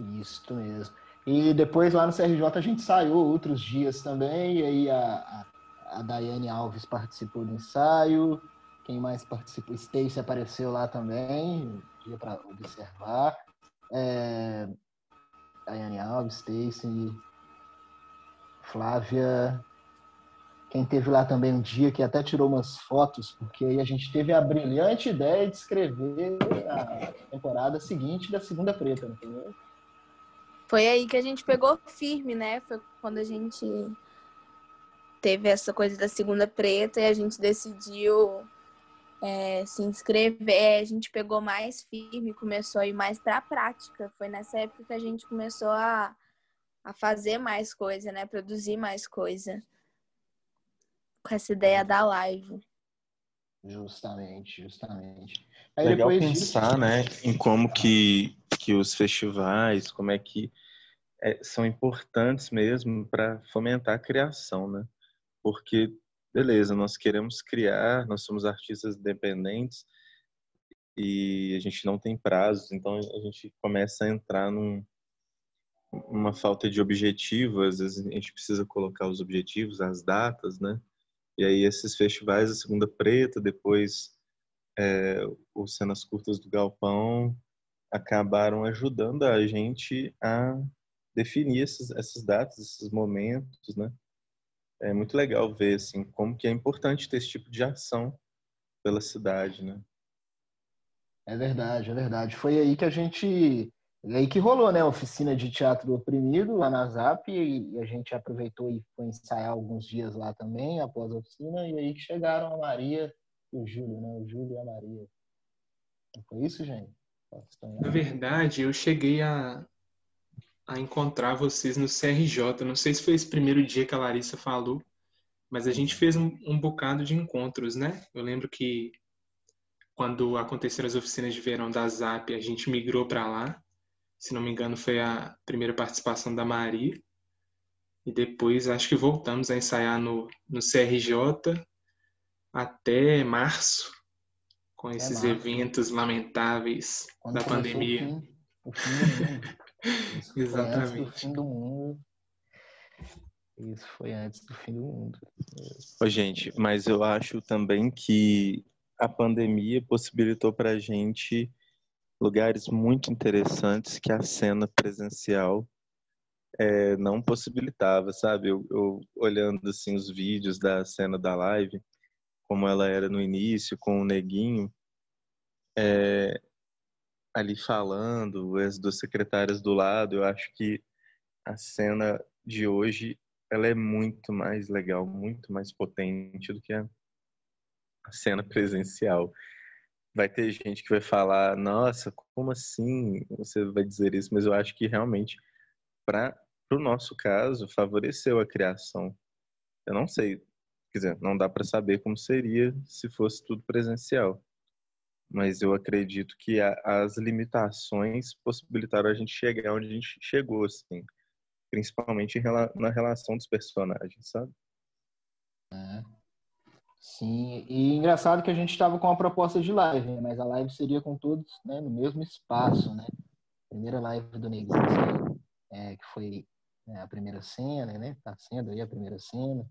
Isso mesmo. E depois lá no CRJ a gente saiu outros dias também, e aí a, a, a Daiane Alves participou do ensaio, Quem mais participou? Stacy apareceu lá também, dia para observar. É, Daiane Alves, Stacy, Flávia. Quem teve lá também um dia que até tirou umas fotos, porque aí a gente teve a brilhante ideia de escrever a temporada seguinte da Segunda Preta, entendeu? Foi aí que a gente pegou firme, né? Foi quando a gente teve essa coisa da Segunda Preta e a gente decidiu é, se inscrever, a gente pegou mais firme, começou a ir mais para a prática. Foi nessa época que a gente começou a, a fazer mais coisa, né? Produzir mais coisa. Com essa ideia da live. Justamente, justamente. Aí Legal pensar, disso... né, em como que, que os festivais, como é que é, são importantes mesmo para fomentar a criação, né? Porque beleza, nós queremos criar, nós somos artistas independentes e a gente não tem prazos, então a gente começa a entrar num, uma falta de objetivo, às vezes a gente precisa colocar os objetivos, as datas, né? E aí esses festivais, a Segunda Preta, depois é, os Cenas Curtas do Galpão, acabaram ajudando a gente a definir esses, essas datas, esses momentos, né? é muito legal ver assim como que é importante ter esse tipo de ação pela cidade, né? É verdade, é verdade. Foi aí que a gente, é aí que rolou, né, oficina de teatro do oprimido lá na Zap e a gente aproveitou e foi ensaiar alguns dias lá também após a oficina e aí que chegaram a Maria e o Júlio, né, o Júlio e a Maria. Foi isso, gente? Na verdade, eu cheguei a, a encontrar vocês no CRJ. Não sei se foi esse primeiro dia que a Larissa falou, mas a gente fez um, um bocado de encontros, né? Eu lembro que quando aconteceram as oficinas de verão da ZAP, a gente migrou para lá. Se não me engano, foi a primeira participação da Maria. E depois acho que voltamos a ensaiar no, no CRJ até março, com esses março. eventos lamentáveis Quando da pandemia. O fim, o fim isso Exatamente. Foi antes do fim do mundo. Isso foi antes do fim do mundo. Ô, gente, mas eu acho também que a pandemia possibilitou para a gente lugares muito interessantes que a cena presencial é, não possibilitava, sabe? Eu, eu, olhando assim os vídeos da cena da live, como ela era no início com o neguinho, é, ali falando, as duas secretárias do lado, eu acho que a cena de hoje ela é muito mais legal, muito mais potente do que a, cena presencial. Vai ter gente que vai falar, nossa, como assim você vai dizer isso? Mas eu acho que realmente, para o nosso caso, favoreceu a criação. Eu não sei, quer dizer, não dá para saber como seria se fosse tudo presencial mas eu acredito que a, as limitações possibilitaram a gente chegar onde a gente chegou, assim, principalmente na relação dos personagens, sabe? É. Sim, e engraçado que a gente estava com a proposta de live, né? mas a live seria com todos né, no mesmo espaço, né? Primeira live do Neguinho, é, que foi né, a primeira cena, né? Tá sendo aí a primeira cena.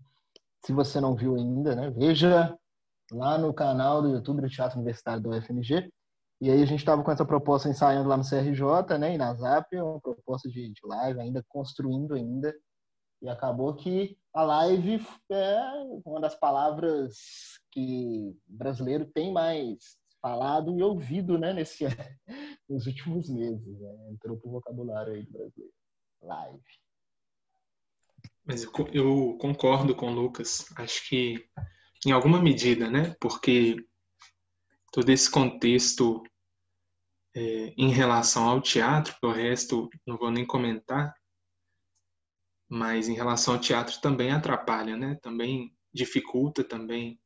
Se você não viu ainda, né? Veja lá no canal do YouTube do Teatro Universitário do UFMG. E aí a gente estava com essa proposta ensaiando lá no CRJ, né, e na ZAP, uma proposta de, de live, ainda construindo ainda. E acabou que a live é uma das palavras que brasileiro tem mais falado e ouvido, né, nesse, nos últimos meses. Né? Entrou pro vocabulário aí do brasileiro. Live. Mas eu, eu concordo com o Lucas. Acho que em alguma medida, né? Porque todo esse contexto é, em relação ao teatro, o resto não vou nem comentar, mas em relação ao teatro também atrapalha, né? Também dificulta, também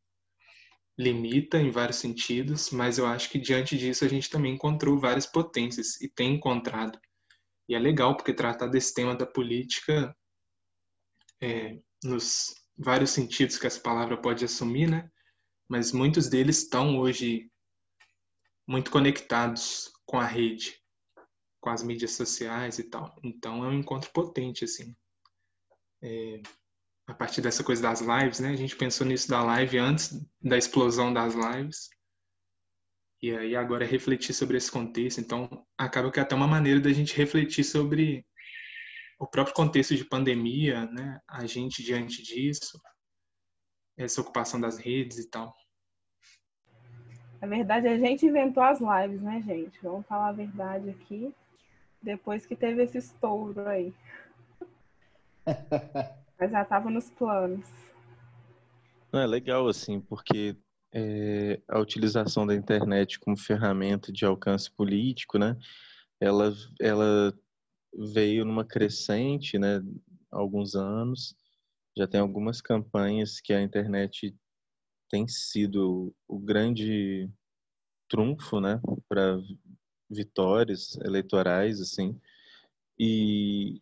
limita em vários sentidos, mas eu acho que diante disso a gente também encontrou várias potências e tem encontrado. E é legal porque tratar desse tema da política é, nos vários sentidos que essa palavra pode assumir, né? Mas muitos deles estão hoje muito conectados com a rede, com as mídias sociais e tal. Então é um encontro potente, assim. É... a partir dessa coisa das lives, né? A gente pensou nisso da live antes da explosão das lives. E aí agora é refletir sobre esse contexto. Então, acaba que é até uma maneira da gente refletir sobre o próprio contexto de pandemia, né? A gente diante disso, essa ocupação das redes e tal. Na verdade, a gente inventou as lives, né, gente? Vamos falar a verdade aqui. Depois que teve esse estouro aí. Mas já estava nos planos. Não, é legal, assim, porque é, a utilização da internet como ferramenta de alcance político, né? Ela, ela veio numa crescente, né? Alguns anos. Já tem algumas campanhas que a internet tem sido o grande trunfo, né? Para vitórias eleitorais, assim. E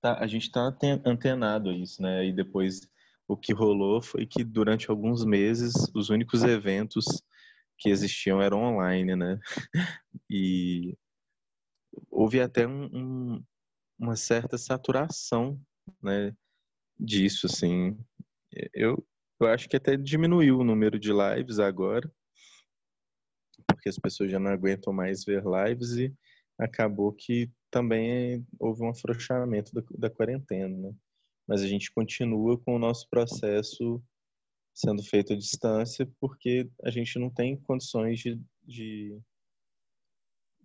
tá, a gente está antenado a isso, né? E depois o que rolou foi que durante alguns meses os únicos eventos que existiam eram online, né? E houve até um, um, uma certa saturação, né? Disso, assim. Eu, eu acho que até diminuiu o número de lives agora, porque as pessoas já não aguentam mais ver lives e acabou que também houve um afrouxamento da, da quarentena, né? Mas a gente continua com o nosso processo sendo feito à distância porque a gente não tem condições de, de,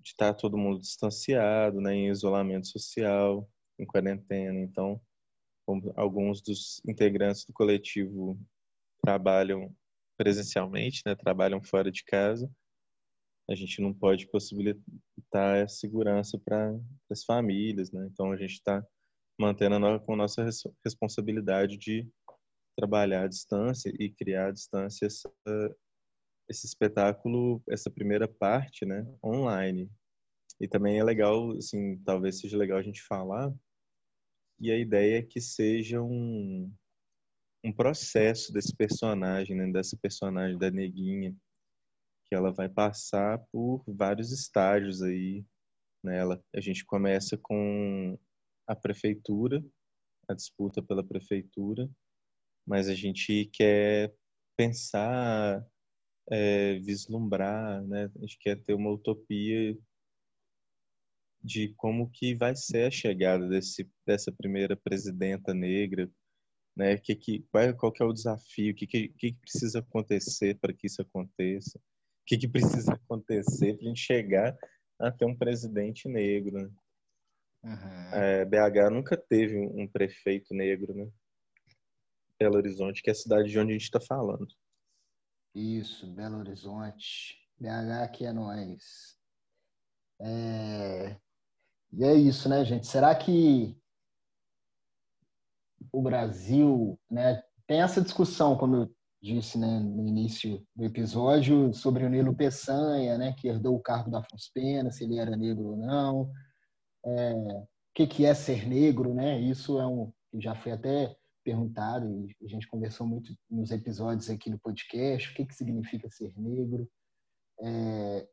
de estar todo mundo distanciado, né, em isolamento social, em quarentena. Então, alguns dos integrantes do coletivo trabalham presencialmente, né, trabalham fora de casa, a gente não pode possibilitar a segurança para as famílias, né? Então a gente está mantendo a, com nossa responsabilidade de trabalhar à distância e criar à distância essa, esse espetáculo, essa primeira parte, né, online. E também é legal, assim, talvez seja legal a gente falar, e a ideia é que seja um, um processo desse personagem, né, dessa personagem da neguinha, que ela vai passar por vários estágios aí. Né? A gente começa com a prefeitura, a disputa pela prefeitura, mas a gente quer pensar, é, vislumbrar, né? A gente quer ter uma utopia de como que vai ser a chegada desse, dessa primeira presidenta negra, né? Que, que, qual, qual que é o desafio? O que, que, que precisa acontecer para que isso aconteça? O que, que precisa acontecer para a gente chegar a ter um presidente negro? Né? Uhum. É, BH nunca teve um prefeito negro, né? Belo Horizonte, que é a cidade de onde a gente está falando. Isso, Belo Horizonte. BH aqui é nós. É... E é isso, né, gente? Será que o Brasil, né, tem essa discussão, como eu disse né, no início do episódio, sobre o Nilo Peçanha, né, que herdou o cargo da Afonso Pena, se ele era negro ou não. É, o que, que é ser negro, né? Isso é um já foi até perguntado e a gente conversou muito nos episódios aqui no podcast. O que, que significa ser negro? É,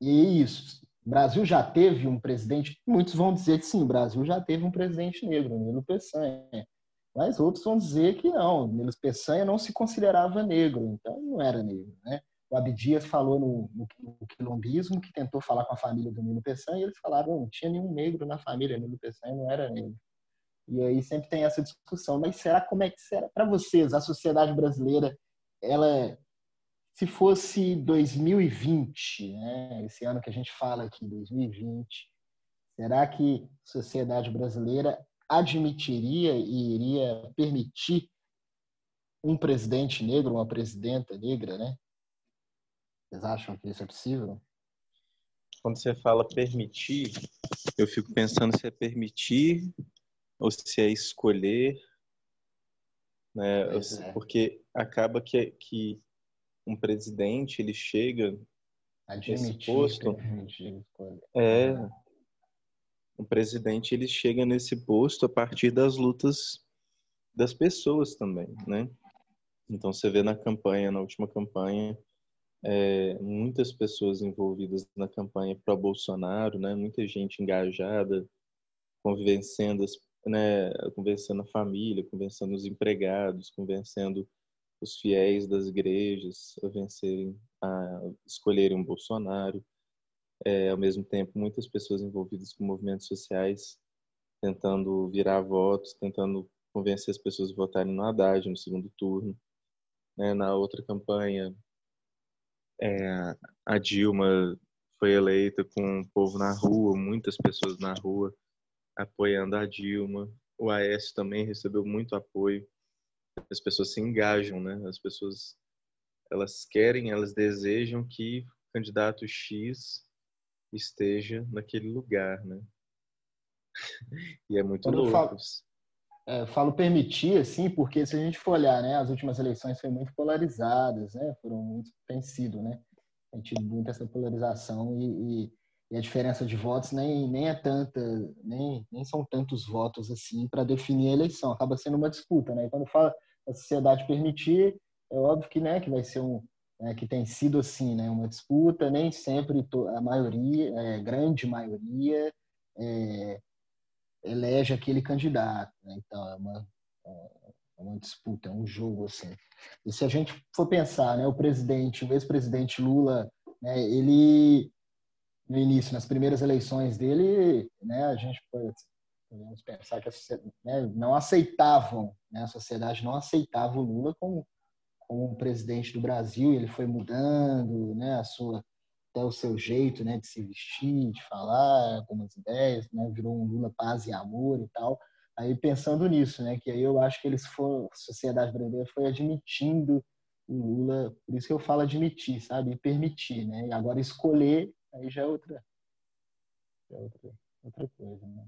e é isso. O Brasil já teve um presidente. Muitos vão dizer que sim, o Brasil já teve um presidente negro, Nilo Peçanha. Mas outros vão dizer que não, Nilo Peçanha não se considerava negro, então não era negro. Né? O Abdias falou no, no, no, quilombismo, que tentou falar com a família do Nilo Peçanha, e eles falaram não tinha nenhum negro na família, Nilo Peçanha não era negro. E aí sempre tem essa discussão, mas será como é que será para vocês, a sociedade brasileira, ela se fosse 2020, né, esse ano que a gente fala aqui, 2020, será que a sociedade brasileira admitiria e iria permitir um presidente negro, uma presidenta negra, né? Vocês acham que isso é possível? Quando você fala permitir, eu fico pensando se é permitir ou se é escolher, né? É. Porque acaba que, que um presidente ele chega Admitir, nesse posto, é, o presidente ele chega nesse posto a partir das lutas das pessoas também, né? Então você vê na campanha, na última campanha, é, muitas pessoas envolvidas na campanha pró Bolsonaro, né? Muita gente engajada, convencendo as, né, convencendo a família, convencendo os empregados, convencendo os fiéis das igrejas a vencerem, a escolherem um Bolsonaro. É, ao mesmo tempo, muitas pessoas envolvidas com movimentos sociais tentando virar votos, tentando convencer as pessoas a votarem no Haddad no segundo turno. Né? Na outra campanha, é, a Dilma foi eleita com o povo na rua, muitas pessoas na rua apoiando a Dilma. O Aécio também recebeu muito apoio. As pessoas se engajam, né? As pessoas elas querem, elas desejam que o candidato X esteja naquele lugar, né? e é muito Quando louco. Falo, é, falo permitir, assim, porque se a gente for olhar, né, as últimas eleições foram muito polarizadas, né? Foram muito, tem sido, né? Tem tido muita essa polarização e, e, e, a diferença de votos nem, nem é tanta, nem, nem são tantos votos assim para definir a eleição. Acaba sendo uma disputa, né? E quando fala a sociedade permitir, é óbvio que, né, que vai ser um, né, que tem sido assim, né, uma disputa, nem sempre a maioria, é, grande maioria, é, elege aquele candidato. Né? Então, é uma, é uma disputa, é um jogo. Assim. E se a gente for pensar, né, o presidente, o ex-presidente Lula, né, ele, no início, nas primeiras eleições dele, né, a gente pode, podemos pensar que a, né, não aceitavam, né, a sociedade não aceitava o Lula como, como um presidente do Brasil, ele foi mudando né, a sua até o seu jeito, né, de se vestir, de falar, algumas ideias, né, virou um Lula paz e amor e tal. Aí pensando nisso, né, que aí eu acho que eles foram, a sociedade brasileira foi admitindo o Lula, por isso que eu falo admitir, sabe, e permitir, né, e agora escolher, aí já é outra, já é outra, outra coisa, né.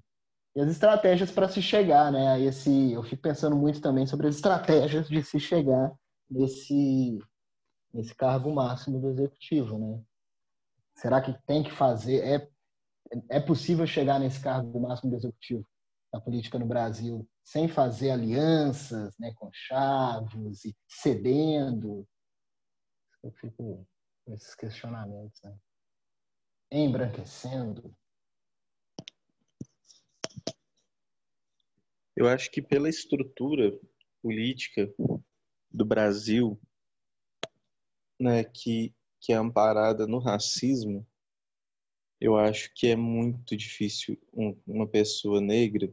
E as estratégias para se chegar, né, esse, eu fico pensando muito também sobre as estratégias de se chegar nesse, nesse cargo máximo do executivo, né, Será que tem que fazer? É, é possível chegar nesse cargo máximo do executivo da política no Brasil sem fazer alianças né, com chavos e cedendo? Eu fico com esses questionamentos. Né? Embranquecendo. Eu acho que pela estrutura política do Brasil, né, que que é amparada no racismo, eu acho que é muito difícil um, uma pessoa negra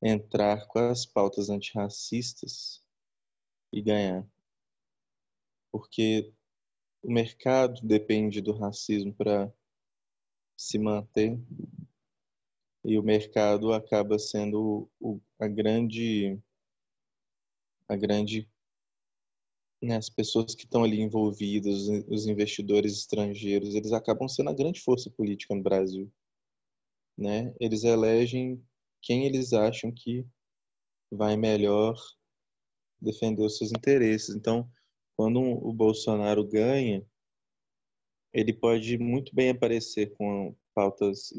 entrar com as pautas antirracistas e ganhar. Porque o mercado depende do racismo para se manter e o mercado acaba sendo o, a grande a grande né, as pessoas que estão ali envolvidas, os investidores estrangeiros, eles acabam sendo a grande força política no Brasil. Né? Eles elegem quem eles acham que vai melhor defender os seus interesses. Então, quando o Bolsonaro ganha, ele pode muito bem aparecer com pautas,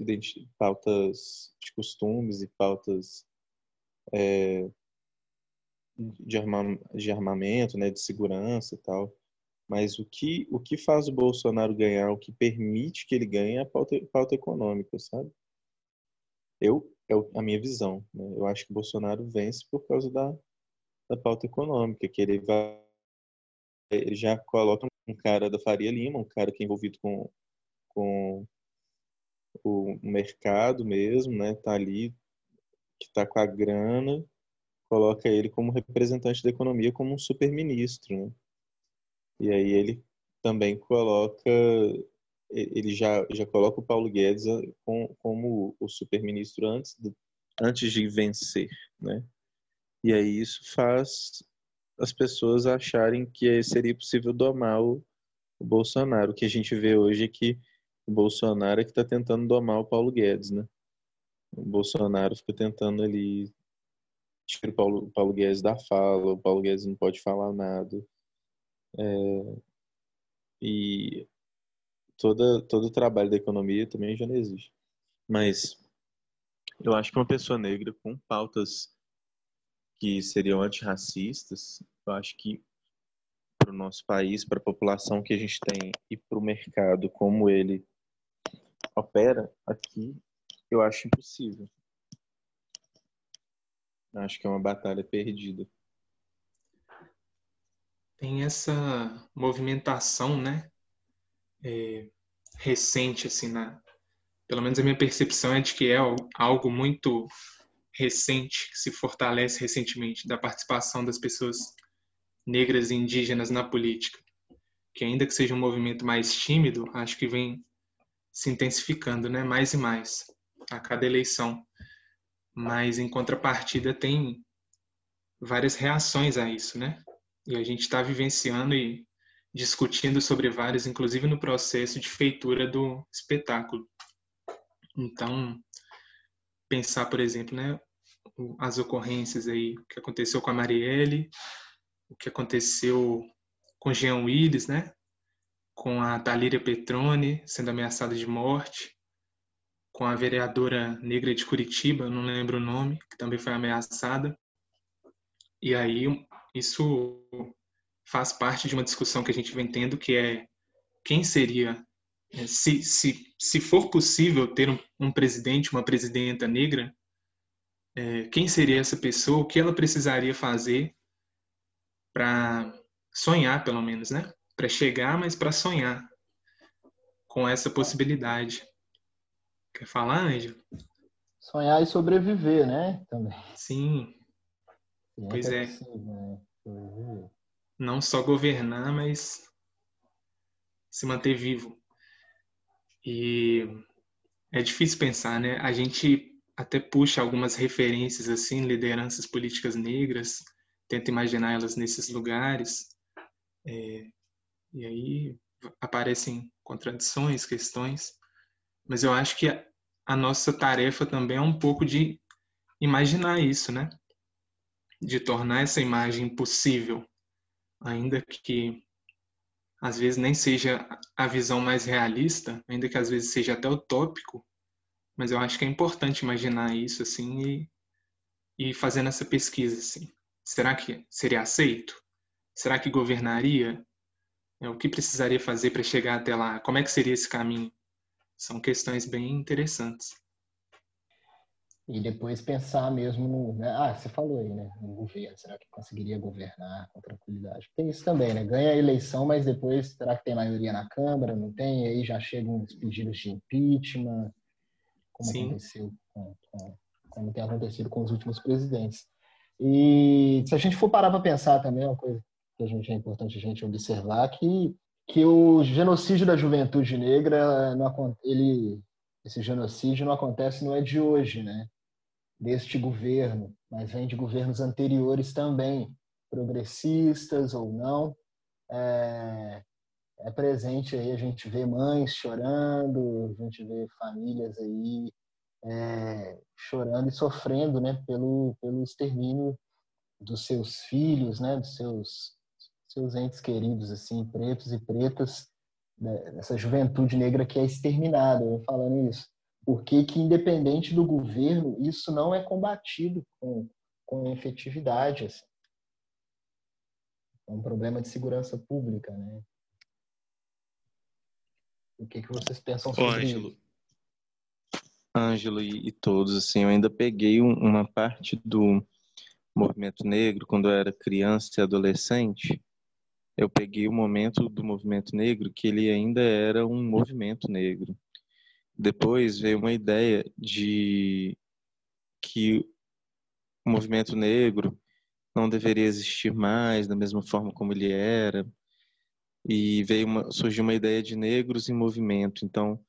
pautas de costumes e pautas é, de, arma, de armamento, né, de segurança e tal. Mas o que, o que faz o Bolsonaro ganhar, o que permite que ele ganhe é a pauta, pauta econômica, sabe? Eu, é a minha visão. Né? Eu acho que o Bolsonaro vence por causa da, da pauta econômica, que ele vai. Ele já coloca um cara da Faria Lima, um cara que é envolvido com, com o mercado mesmo, né? Tá ali, que tá com a grana coloca ele como representante da economia, como um super-ministro. Né? E aí ele também coloca, ele já, já coloca o Paulo Guedes ah, com, como o super-ministro antes, antes de vencer. Né? E aí isso faz as pessoas acharem que seria possível domar o, o Bolsonaro. O que a gente vê hoje é que o Bolsonaro é que está tentando domar o Paulo Guedes, né? O Bolsonaro fica tentando ali tira o Paulo, Paulo Guedes da fala, o Paulo Guedes não pode falar nada. É, e toda, todo o trabalho da economia também já não existe. Mas eu acho que uma pessoa negra com pautas que seriam antirracistas, eu acho que para o nosso país, para a população que a gente tem e para o mercado como ele opera aqui, eu acho impossível. Acho que é uma batalha perdida. Tem essa movimentação, né? É, recente, assim, na, pelo menos a minha percepção é de que é algo muito recente, que se fortalece recentemente, da participação das pessoas negras e indígenas na política. Que ainda que seja um movimento mais tímido, acho que vem se intensificando, né? Mais e mais a cada eleição. Mas em contrapartida tem várias reações a isso, né? E a gente está vivenciando e discutindo sobre várias, inclusive no processo de feitura do espetáculo. Então, pensar, por exemplo, né, as ocorrências aí, o que aconteceu com a Marielle, o que aconteceu com Jean Willis, né, com a Talíria Petrone sendo ameaçada de morte, com a vereadora negra de Curitiba, não lembro o nome, que também foi ameaçada. E aí isso faz parte de uma discussão que a gente vem tendo, que é quem seria é, se, se, se for possível ter um, um presidente, uma presidenta negra, é, quem seria essa pessoa? O que ela precisaria fazer para sonhar, pelo menos, né? Para chegar, mas para sonhar com essa possibilidade. Quer falar, Ângelo? Sonhar e sobreviver, né? Também. Sim. Sim pois é. Possível, né? Não só governar, mas se manter vivo. E é difícil pensar, né? A gente até puxa algumas referências assim, lideranças políticas negras, tenta imaginar elas nesses lugares, é, e aí aparecem contradições, questões, mas eu acho que a, a nossa tarefa também é um pouco de imaginar isso, né? De tornar essa imagem possível, ainda que às vezes nem seja a visão mais realista, ainda que às vezes seja até utópico, mas eu acho que é importante imaginar isso assim e, e fazendo essa pesquisa assim. Será que seria aceito? Será que governaria? É, o que precisaria fazer para chegar até lá? Como é que seria esse caminho? São questões bem interessantes. E depois pensar mesmo no. Né? Ah, você falou aí, né? No governo. Será que conseguiria governar com tranquilidade? Tem isso também, né? Ganha a eleição, mas depois será que tem maioria na Câmara? Não tem? E aí já chegam os pedidos de impeachment, como Sim. aconteceu com, com, como tem acontecido com os últimos presidentes. E se a gente for parar para pensar também, é uma coisa que a gente é importante a gente observar que que o genocídio da juventude negra não, ele esse genocídio não acontece não é de hoje, né? deste governo, mas vem de governos anteriores também, progressistas ou não. É, é presente aí, a gente vê mães chorando, a gente vê famílias aí é, chorando e sofrendo né, pelo, pelo extermínio dos seus filhos, né, dos seus, seus entes queridos, assim, pretos e pretas, né, dessa juventude negra que é exterminada, eu falando isso por que, independente do governo, isso não é combatido com, com efetividade. Assim. É um problema de segurança pública, né? O que, que vocês pensam sobre Ô, Ângelo. isso? Ângelo e, e, todos, assim, eu ainda peguei um, uma parte do movimento negro quando eu era criança e adolescente. Eu peguei o momento do movimento negro que ele ainda era um movimento negro depois veio uma ideia de que o movimento negro não deveria existir mais da mesma forma como ele era e veio uma, surgiu uma ideia de negros em movimento então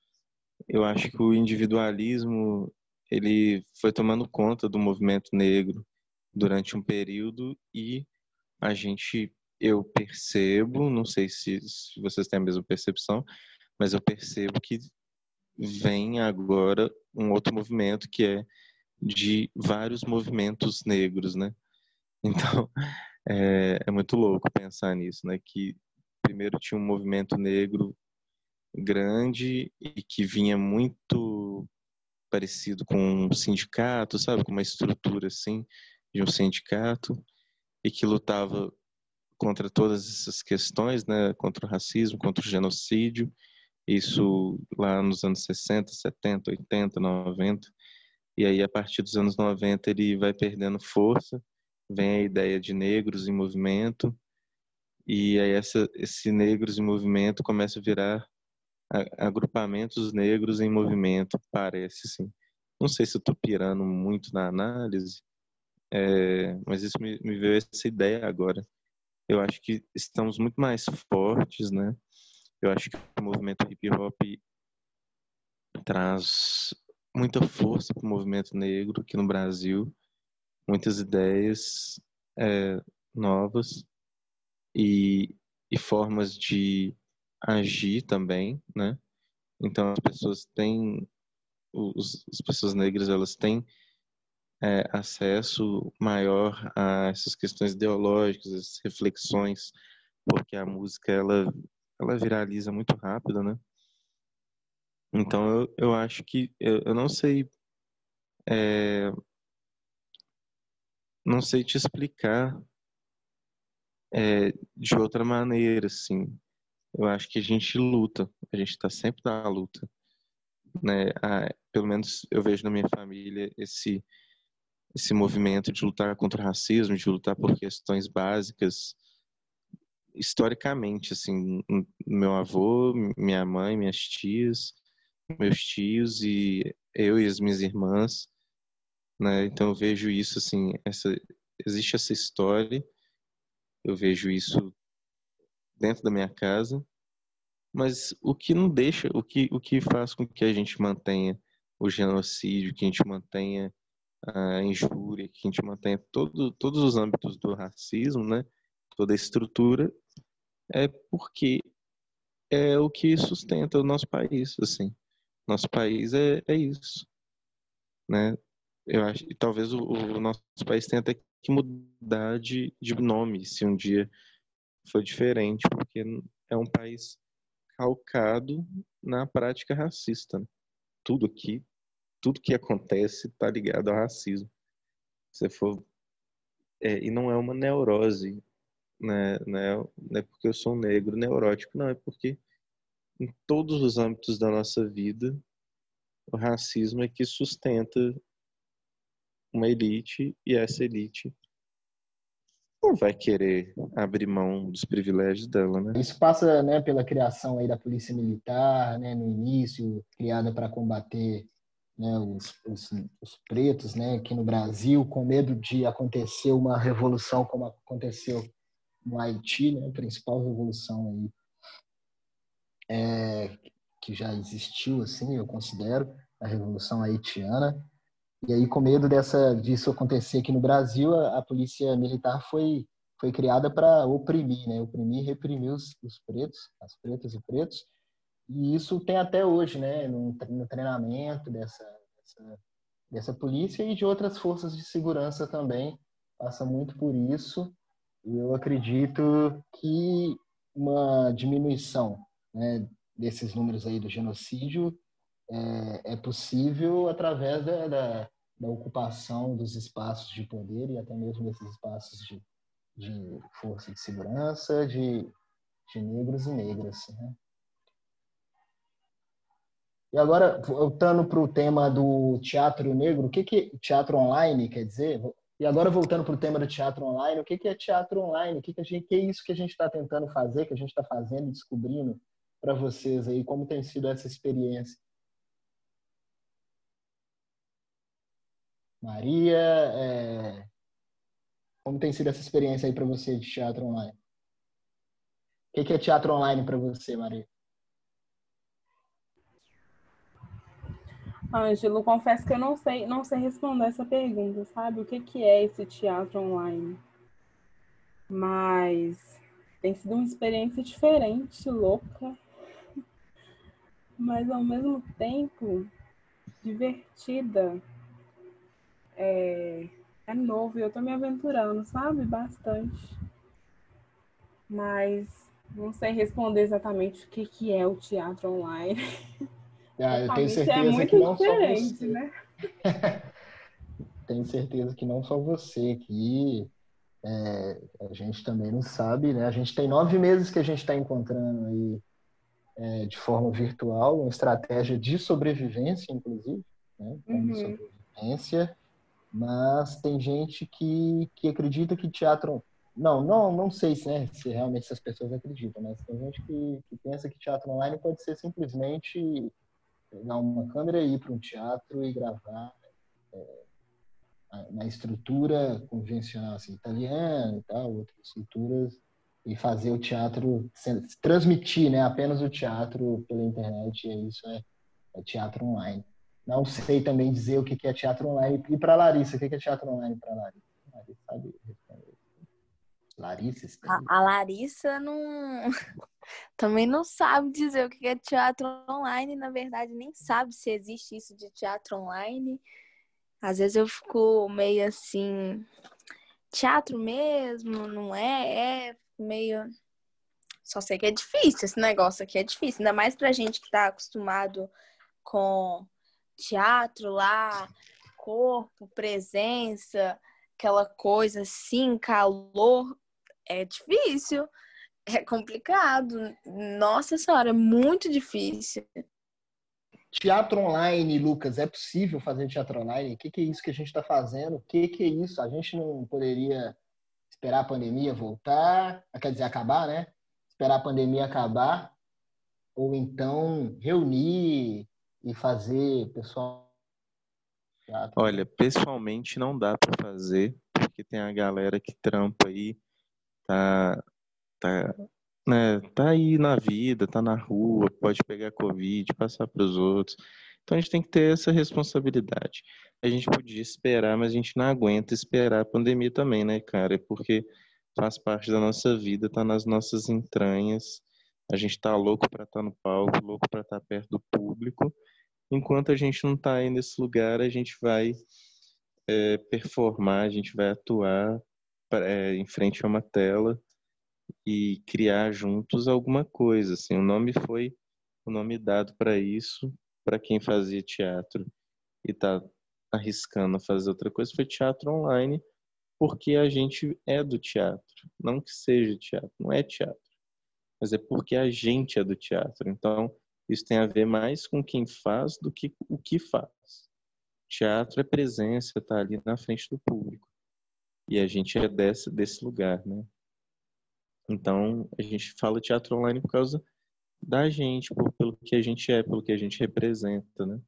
eu acho que o individualismo ele foi tomando conta do movimento negro durante um período e a gente eu percebo não sei se, se vocês têm a mesma percepção mas eu percebo que vem agora um outro movimento que é de vários movimentos negros, né? Então, é, é, muito louco pensar nisso, né? Que primeiro tinha um movimento negro grande e que vinha muito parecido com um sindicato, sabe? Com uma estrutura, assim, de um sindicato e que lutava contra todas essas questões, né? Contra o racismo, contra o genocídio isso lá nos anos 60, 70, 80, 90. E aí, a partir dos anos 90, ele vai perdendo força, vem a ideia de negros em movimento, e aí essa, esse negros em movimento começa a virar agrupamentos negros em movimento, parece sim. Não sei se eu estou pirando muito na análise, é, mas isso me, me veio essa ideia agora. Eu acho que estamos muito mais fortes, né? Eu acho que o movimento hip hop traz muita força para o movimento negro aqui no Brasil, muitas ideias é, novas e, e formas de agir também, né? Então as pessoas têm, os, as pessoas negras elas têm é, acesso maior a essas questões ideológicas, essas reflexões, porque a música ela ela viraliza muito rápido, né? Então eu, eu acho que eu, eu não sei é, não sei te explicar é, de outra maneira, assim. Eu acho que a gente luta, a gente está sempre na luta, né? Ah, pelo menos eu vejo na minha família esse esse movimento de lutar contra o racismo, de lutar por questões básicas, historicamente, assim, meu avô, minha mãe, minhas tias, meus tios e eu e as minhas irmãs, né? Então eu vejo isso assim, essa existe essa história, eu vejo isso dentro da minha casa, mas o que não deixa, o que o que faz com que a gente mantenha o genocídio, que a gente mantenha a injúria, que a gente mantenha todo, todos os âmbitos do racismo, né? Toda a estrutura é porque é o que sustenta o nosso país, assim. Nosso país é, é isso, né? Eu acho e talvez o, o, nosso país tenha até que mudar de, de nome se um dia for diferente, porque é um país calcado na prática racista. Né? Tudo aqui, tudo que acontece está ligado ao racismo. Se for é, e não é uma neurose, né, não é porque eu sou negro neurótico, não, é porque em todos os âmbitos da nossa vida, o racismo é que sustenta uma elite e essa elite não vai querer abrir mão dos privilégios dela, né? Isso passa, né, pela criação aí da polícia militar, né, no início, criada para combater né, os, os, os, pretos, né, aqui no Brasil, com medo de acontecer uma revolução como aconteceu no Haiti, né, a principal revolução aí é, que já existiu, assim, eu considero, a Revolução Haitiana. E aí, com medo dessa, disso acontecer aqui no Brasil, a, a polícia militar foi, foi criada para oprimir, né? Oprimir e reprimir os, os pretos, as pretas e pretos. E isso tem até hoje, né? No, no treinamento dessa, dessa, dessa polícia e de outras forças de segurança também. Passa muito por isso. E eu acredito que uma diminuição né, desses números aí do genocídio é, é possível através da, da, da, ocupação dos espaços de poder e até mesmo desses espaços de, de força de segurança de, de negros e negras. Né? E agora, voltando para o tema do teatro negro, o que, que teatro online quer dizer? E agora, voltando para o tema do teatro online, o que, que é teatro online? O que, que, a gente, que é isso que a gente está tentando fazer, que a gente está fazendo, descobrindo para vocês aí? Como tem sido essa experiência? Maria, é... como tem sido essa experiência aí para você de teatro online? O que é teatro online para você, Maria? Ângelo, confesso que eu não sei, não sei responder essa pergunta, sabe? O que, que é esse teatro online? Mas tem sido uma experiência diferente, louca, mas ao mesmo tempo divertida. É, é novo e eu tô me aventurando, sabe? Bastante. Mas não sei responder exatamente o que, que é o teatro online. Ah, eu tenho é certeza é muito que não diferente, só você. né? tenho certeza que não só você que é, a gente também não sabe, né? A gente tem nove meses que a gente está encontrando aí é, de forma virtual, uma estratégia de sobrevivência, inclusive, né? Como, Uhum. experiência, mas tem gente que, que acredita que teatro não, não, não sei se, né, se realmente essas pessoas acreditam, mas tem gente que, que pensa que teatro online pode ser simplesmente pegar uma câmera e ir para um teatro e gravar é, na estrutura convencional, assim, italiana e tal, outras estruturas, e fazer o teatro, transmitir né, apenas o teatro pela internet, e isso é, é teatro online. Não sei também dizer o que é teatro online. E para Larissa, o que é teatro online para Larissa? Larissa sabe. Larissa? A, a, Larissa não também não sabe dizer o que é teatro online, na verdade nem sabe se existe isso de teatro online. Às vezes eu fico meio assim, teatro mesmo, não é? É meio só sei que é difícil esse negócio aqui, é difícil, ainda mais pra gente que tá acostumado com teatro lá, corpo, presença, aquela coisa assim, calor é difícil, é complicado. Nossa senhora, é muito difícil. Teatro online, Lucas, é possível fazer teatro online? O que, que é isso que a gente está fazendo? O que, que é isso? A gente não poderia esperar a pandemia voltar, quer dizer, acabar, né? Esperar a pandemia acabar, ou então reunir e fazer pessoal. Olha, pessoalmente não dá para fazer, porque tem a galera que trampa aí tá, tá, né, tá aí na vida, tá na rua, pode pegar Covid, passar para os outros. Então a gente tem que ter essa responsabilidade. A gente podia esperar, mas a gente não aguenta esperar a pandemia também, né, cara? Porque faz parte da nossa vida, tá nas nossas entranhas. A gente tá louco para estar tá no palco, louco para estar tá perto do público. Enquanto a gente não tá aí nesse lugar, a gente vai é, performar, a gente vai atuar é, em frente a uma tela e criar juntos alguma coisa. Assim, o nome foi o nome dado para isso, para quem fazia teatro e está arriscando fazer outra coisa, foi teatro online, porque a gente é do teatro. Não que seja teatro, não é teatro, mas é porque a gente é do teatro. Então, isso tem a ver mais com quem faz do que o que faz. Teatro é presença, tá ali na frente do público. E a gente é desse, desse lugar, né? Então, a gente fala teatro online por causa da gente, por, pelo que a gente é, pelo que a gente representa, né?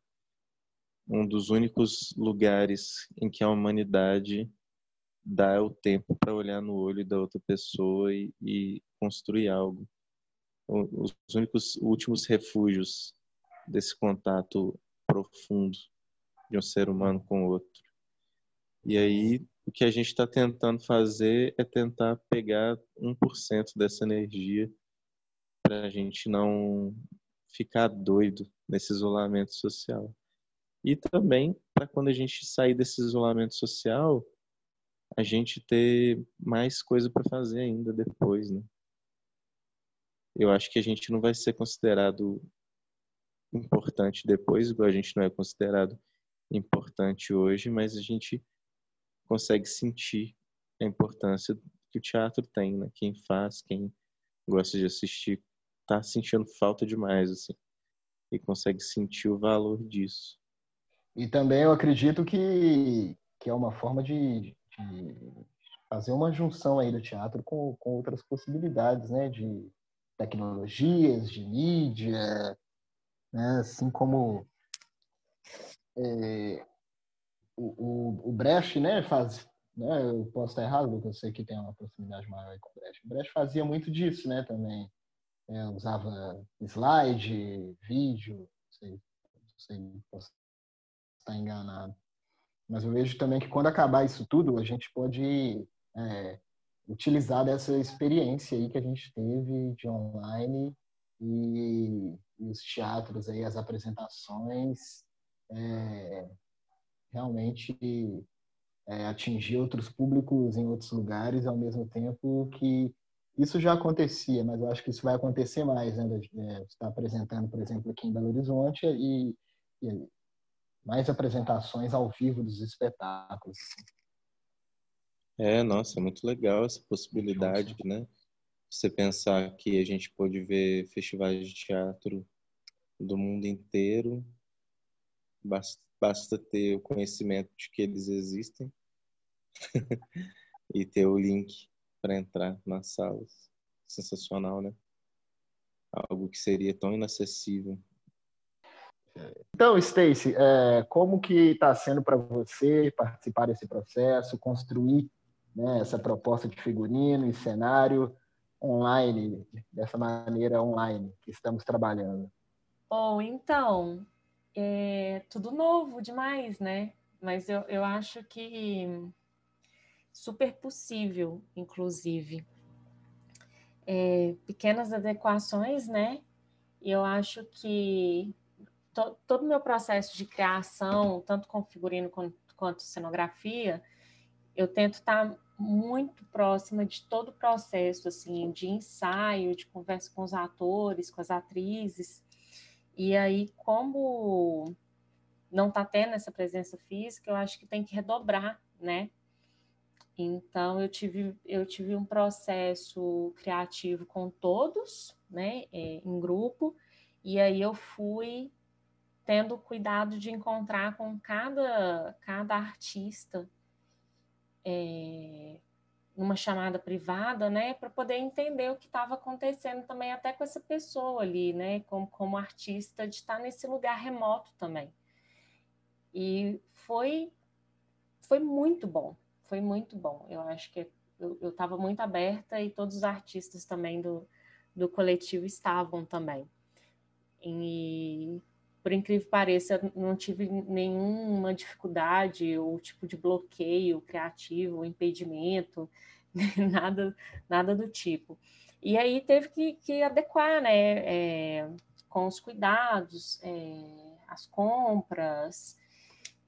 Um dos únicos lugares em que a humanidade dá o tempo para olhar no olho da outra pessoa e, e construir algo. Os únicos últimos refúgios desse contato profundo de um ser humano com o outro. E aí o que a gente está tentando fazer é tentar pegar 1% dessa energia para a gente não ficar doido nesse isolamento social. E também para quando a gente sair desse isolamento social, a gente ter mais coisa para fazer ainda depois, né? Eu acho que a gente não vai ser considerado importante depois, igual a gente não é considerado importante hoje, mas a gente consegue sentir a importância que o teatro tem, né? Quem faz, quem gosta de assistir, tá sentindo falta demais, assim, e consegue sentir o valor disso. E também eu acredito que, que é uma forma de, de fazer uma junção aí do teatro com, com outras possibilidades, né? De tecnologias, de mídia, né? Assim como é, o, o, o Brecht, né, faz, né, eu posso estar errado, porque eu sei que tem uma proximidade maior com o Brecht. O Brecht fazia muito disso, né, também. É, usava slide, vídeo, não sei, não sei, posso estar enganado. Mas eu vejo também que quando acabar isso tudo, a gente pode é, utilizar dessa experiência aí que a gente teve de online e, e os teatros aí, as apresentações, é, realmente é, atingir outros públicos em outros lugares, ao mesmo tempo que isso já acontecia, mas eu acho que isso vai acontecer mais, né? É, está apresentando, por exemplo, aqui em Belo Horizonte e, e mais apresentações ao vivo dos espetáculos. É, nossa, é muito legal essa possibilidade, né? Você pensar que a gente pode ver festivais de teatro do mundo inteiro basta ter o conhecimento de que eles existem e ter o link para entrar nas salas. Sensacional, né? Algo que seria tão inacessível. Então, Stacy, é, como que está sendo para você participar desse processo, construir né, essa proposta de figurino e cenário online, dessa maneira online que estamos trabalhando? Bom, então, é tudo novo demais, né? Mas eu, eu acho que super possível, inclusive. É, pequenas adequações, né? Eu acho que to, todo o meu processo de criação, tanto com figurino quanto, quanto cenografia, eu tento estar muito próxima de todo o processo, assim, de ensaio, de conversa com os atores, com as atrizes. E aí, como não está tendo essa presença física, eu acho que tem que redobrar, né? Então, eu tive, eu tive um processo criativo com todos, né, é, em grupo, e aí eu fui tendo cuidado de encontrar com cada, cada artista é, numa chamada privada, né, para poder entender o que estava acontecendo também até com essa pessoa ali, né, como, como artista, de estar nesse lugar remoto também. E foi, foi muito bom, foi muito bom. Eu acho que eu estava muito aberta e todos os artistas também do, do coletivo estavam também. E por incrível que pareça, não tive nenhuma dificuldade ou tipo de bloqueio criativo, impedimento, nada, nada do tipo. E aí teve que, que adequar, né, é, com os cuidados, é, as compras,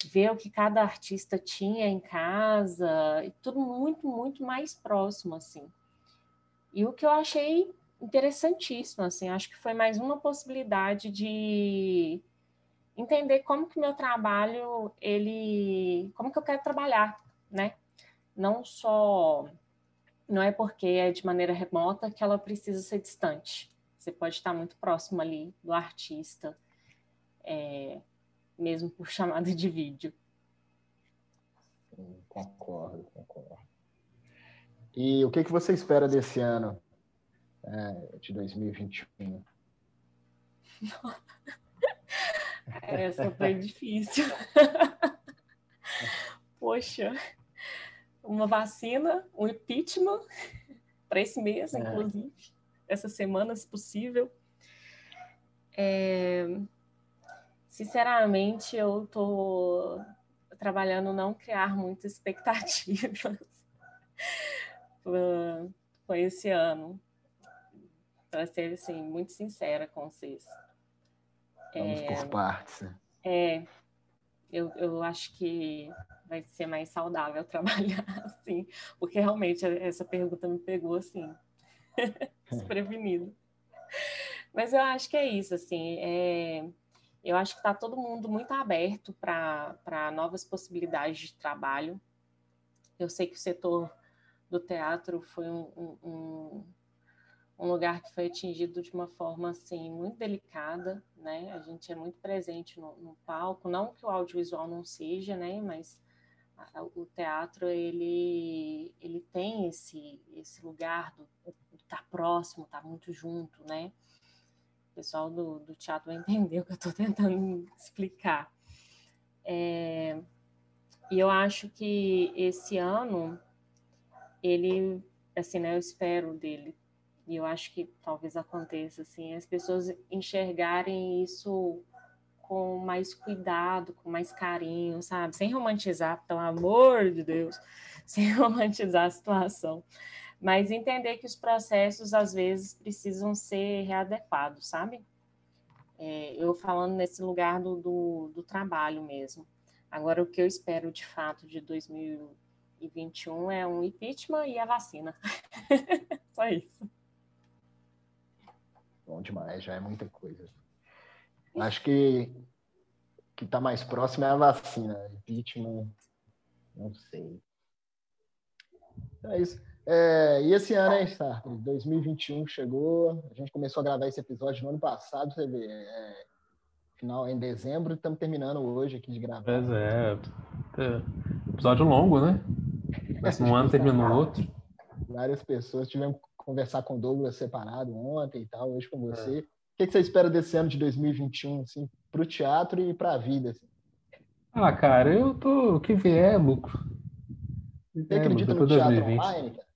ver o que cada artista tinha em casa, e tudo muito, muito mais próximo, assim. E o que eu achei interessantíssimo, assim, acho que foi mais uma possibilidade de entender como que meu trabalho, ele, como que eu quero trabalhar, né? Não só, não é porque é de maneira remota que ela precisa ser distante. Você pode estar muito próximo ali do artista, é, mesmo por chamada de vídeo. concordo, concordo. E o que, que você espera desse ano? é, de 2021? Essa foi difícil. Poxa, uma vacina, um impeachment para esse mês, é. inclusive, essa semana, se possível. É, sinceramente, eu estou trabalhando não criar muitas expectativas para esse ano para ser assim, muito sincera com vocês. Vamos é, por partes. Né? É, eu, eu acho que vai ser mais saudável trabalhar assim, porque realmente essa pergunta me pegou assim, desprevenido. Mas eu acho que é isso, assim, é, eu acho que está todo mundo muito aberto para novas possibilidades de trabalho. Eu sei que o setor do teatro foi um, um, um lugar que foi atingido de uma forma assim muito delicada, né? A gente é muito presente no, no palco, não que o audiovisual não seja, né? Mas a, o teatro ele ele tem esse esse lugar do estar tá próximo, tá muito junto, né? O pessoal do, do teatro vai entender o que eu estou tentando explicar. É, e eu acho que esse ano ele assim, né? Eu espero dele e eu acho que talvez aconteça assim, as pessoas enxergarem isso com mais cuidado, com mais carinho, sabe? Sem romantizar, pelo amor de Deus, sem romantizar a situação. Mas entender que os processos, às vezes, precisam ser readequados, sabe? É, eu falando nesse lugar do, do, do trabalho mesmo. Agora, o que eu espero, de fato, de 2021 é um impeachment e a vacina. Só isso. Bom demais, já é muita coisa. Acho que que está mais próximo é a vacina. Impeachment, não sei. É isso. É, e esse ano, hein, Sartre? 2021 chegou, a gente começou a gravar esse episódio no ano passado, você vê. É, final em dezembro e estamos terminando hoje aqui de gravar. Pois é. é. Episódio longo, né? Mas um ano termina o outro. Várias pessoas. Tivemos conversar com o Douglas separado ontem e tal, hoje com você. É. O que, que você espera desse ano de 2021, assim, para o teatro e para a vida? Assim? Ah, cara, eu tô. O que vier é lucro. Você é, acredita no teatro 2020. online, cara?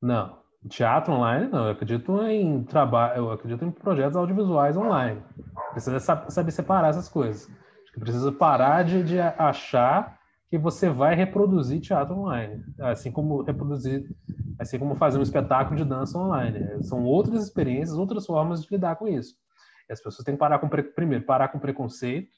Não. Teatro online, não. Eu acredito em trabalho, eu acredito em projetos audiovisuais online. Precisa saber separar essas coisas. Precisa parar de, de achar que você vai reproduzir teatro online, assim como reproduzir, assim como fazer um espetáculo de dança online. São outras experiências, outras formas de lidar com isso. E as pessoas têm que parar com primeiro parar com preconceito.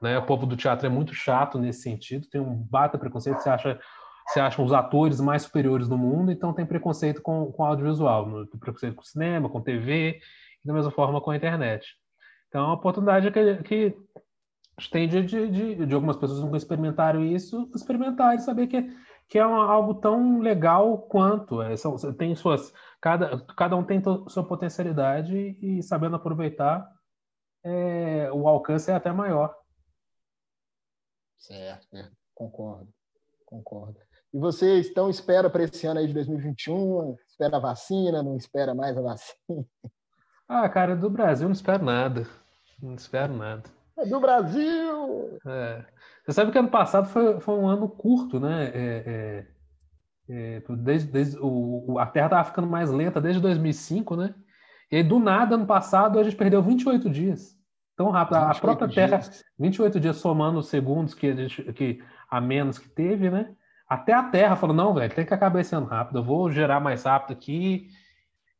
Né? O povo do teatro é muito chato nesse sentido, tem um bata preconceito. Você acha você acha os atores mais superiores do mundo, então tem preconceito com, com audiovisual, tem preconceito com cinema, com TV, e da mesma forma com a internet. Então, é uma oportunidade que, que tem de, de, de, algumas pessoas que nunca experimentaram isso, experimentar e saber que, que é uma, algo tão legal quanto. É, são, tem suas, cada, cada um tem sua potencialidade e, sabendo aproveitar, é, o alcance é até maior. Certo, é, concordo, concordo. E vocês estão espera para esse ano aí de 2021? Espera a vacina? Não espera mais a vacina? Ah, cara, do Brasil não espero nada. Não espero nada. É do Brasil! É. Você sabe que ano passado foi, foi um ano curto, né? É, é, é desde, desde o, a Terra estava ficando mais lenta desde 2005, né? E aí, do nada, ano passado, a gente perdeu 28 dias. Tão rápido. A própria Terra, dias. 28 dias somando os segundos que a, gente, que, a menos que teve, né? Até a Terra falou: não, velho, tem que acabar esse ano rápido. Eu vou gerar mais rápido aqui.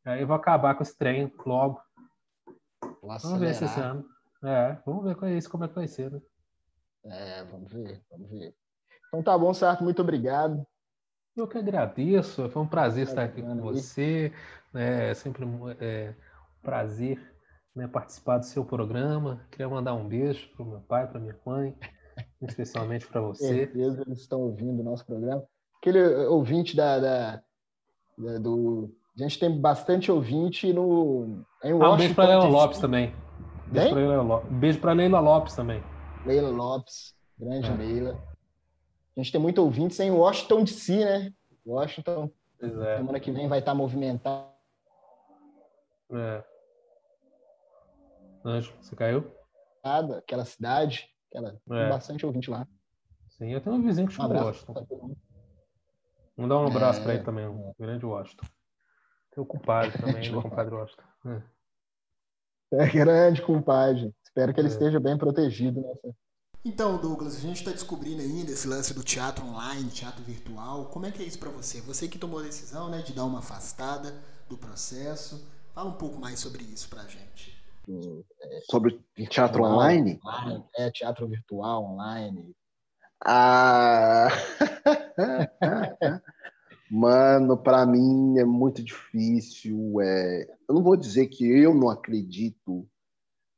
Aí eu vou acabar com esse trem logo. Vamos ver se esse ano. É, vamos ver com isso, como é que vai ser, né? É, vamos ver, vamos ver. Então tá bom, Sarto, muito obrigado. Eu que agradeço, foi um prazer estar aqui com você. É sempre é, um prazer né, participar do seu programa. Queria mandar um beijo para o meu pai, para minha mãe, especialmente para você. Com certeza eles estão ouvindo o nosso programa. Aquele ouvinte da, da, da do. A gente tem bastante ouvinte no. Em Washington, ah, um beijo para Leila Lopes também. Beijo para Leila, beijo para Leila Lopes também. Leila Lopes, grande é. Leila. A gente tem muito ouvintes em Washington DC, né? Washington. É. Semana que vem vai estar movimentado. É. Anjo, você caiu? Aquela cidade. Aquela, é. Tem bastante ouvinte lá. Sim, eu tenho um vizinho que chama um Washington. Vamos dar um abraço é, para ele também, um grande Washington. Tem o compadre também, o compadre Washington. É. é grande compadre. Espero que ele é. esteja bem protegido nessa. Então, Douglas, a gente está descobrindo ainda esse lance do teatro online, teatro virtual. Como é que é isso para você? Você que tomou a decisão né, de dar uma afastada do processo. Fala um pouco mais sobre isso para a gente. Sobre teatro online? É, teatro virtual, online. Ah! Mano, para mim é muito difícil. É... Eu não vou dizer que eu não acredito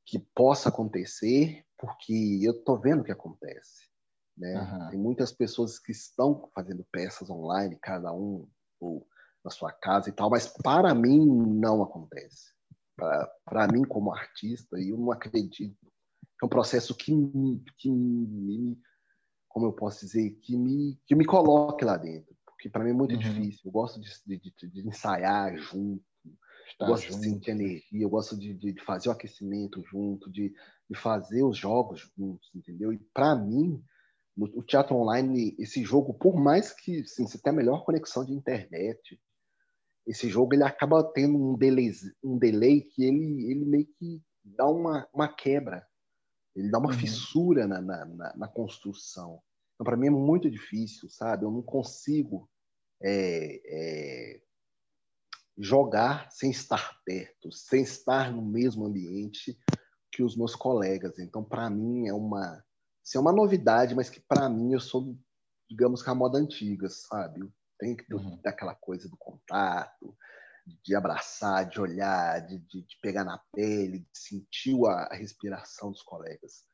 que possa acontecer, porque eu tô vendo o que acontece. Né? Uhum. Tem muitas pessoas que estão fazendo peças online, cada um ou na sua casa e tal, mas para mim não acontece para mim como artista, eu não acredito. É um processo que, que me, como eu posso dizer, que me, que me coloque lá dentro. Porque para mim é muito uhum. difícil. Eu gosto de, de, de ensaiar junto, eu gosto junto. de sentir energia, eu gosto de, de, fazer o aquecimento junto, de, de fazer os jogos juntos, entendeu? E para mim, no, o teatro online, esse jogo, por mais que assim, você tenha a melhor conexão de internet, esse jogo ele acaba tendo um delay, um delay que ele, ele meio que dá uma, uma quebra, ele dá uma uhum. fissura na, na, na, na, construção. Então, para mim é muito difícil, sabe? Eu não consigo é, é, jogar sem estar perto, sem estar no mesmo ambiente que os meus colegas. Então, para mim é uma, assim, é uma novidade, mas que para mim eu sou, digamos que a moda antiga, sabe? Tem que ter uhum. aquela coisa do contato, de abraçar, de olhar, de, de, de pegar na pele, de sentir a, a respiração dos colegas.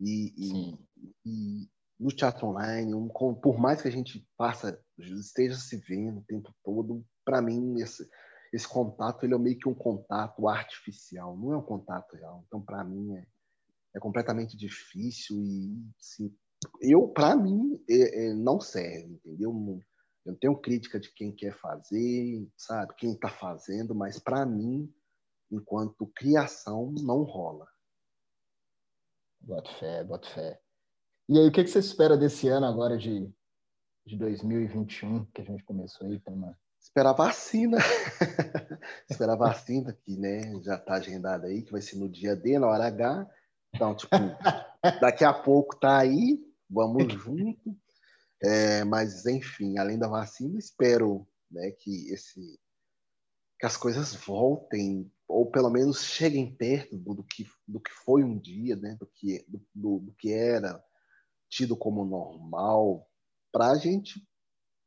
E, e, e, no teatro online, um, por mais que a gente faça, esteja se vendo o tempo todo, para mim esse, esse contato ele é meio que um contato artificial, não é um contato real. Então, para mim, é, é completamente difícil e assim, eu, para mim, é, é, não serve, entendeu? Eu tenho crítica de quem quer fazer, sabe? Quem está fazendo, mas para mim, enquanto criação, não rola. Bota fé, bota fé. E aí, o que, que você espera desse ano agora de, de 2021, que a gente começou aí? Uma... Esperar vacina. Esperar vacina, que né, já está agendada aí, que vai ser no dia D, na hora H. Então, tipo, daqui a pouco tá aí, vamos junto. É, mas, enfim, além da vacina, espero né, que, esse, que as coisas voltem, ou pelo menos cheguem perto do, do que, do que foi um dia, né, do, que, do, do, do que era tido como normal, para a gente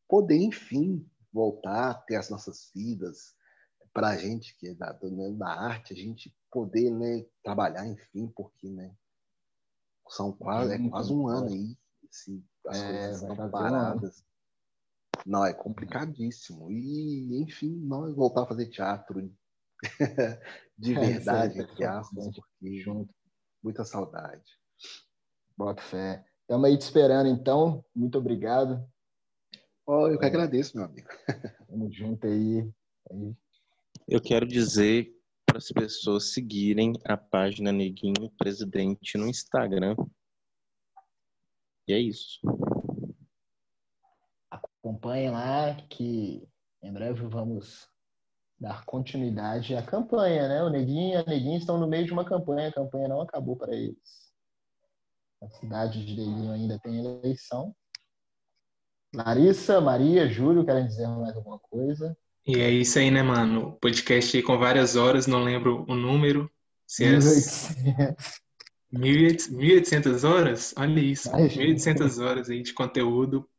poder, enfim, voltar a ter as nossas vidas, para a gente que é da, né, da arte, a gente poder né, trabalhar, enfim, porque né, são quase, é quase um ano aí se as é, coisas estão paradas. Não, é complicadíssimo. E, enfim, nós voltar a fazer teatro de é, verdade, é, entre aspas, porque junto. muita saudade. Bota fé. Estamos aí te esperando, então. Muito obrigado. Oh, eu que agradeço, meu amigo. Tamo junto aí. aí. Eu quero dizer para as pessoas seguirem a página Neguinho Presidente no Instagram, e é isso. Acompanhem lá que em breve vamos dar continuidade à campanha, né? O Neguinho e a Neguinha estão no meio de uma campanha, a campanha não acabou para eles. A cidade de Neguinho ainda tem eleição. Larissa, Maria, Júlio, querem dizer mais alguma coisa? E é isso aí, né, mano? Podcast com várias horas, não lembro o número. Se é 1.800 horas? Olha isso, 1.800 horas aí de conteúdo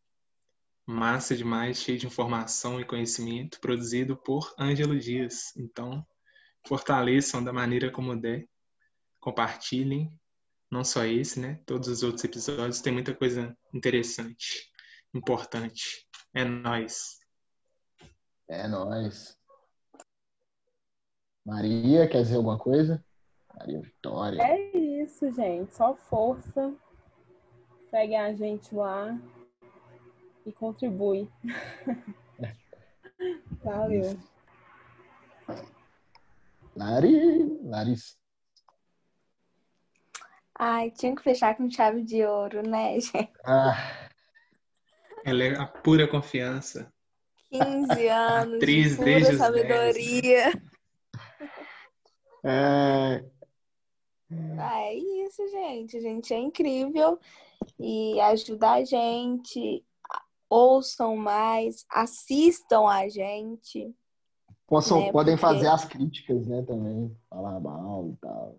massa demais, cheio de informação e conhecimento, produzido por Ângelo Dias. Então, fortaleçam da maneira como der, compartilhem, não só esse, né? Todos os outros episódios tem muita coisa interessante, importante. É nós. É nós. Maria, quer dizer alguma coisa? Maria Vitória. É isso, gente. Só força. Segue a gente lá e contribui. Valeu. Lari, Larissa. Ai, tinha que fechar com chave de ouro, né, gente? Ah. Ela é a pura confiança. 15 anos Atriz de pura sabedoria. É, ah, é isso, gente. A gente é incrível e ajuda a gente. Ouçam mais, assistam a gente. Possam, né? Podem Porque... fazer as críticas, né, também. Falar mal e tal.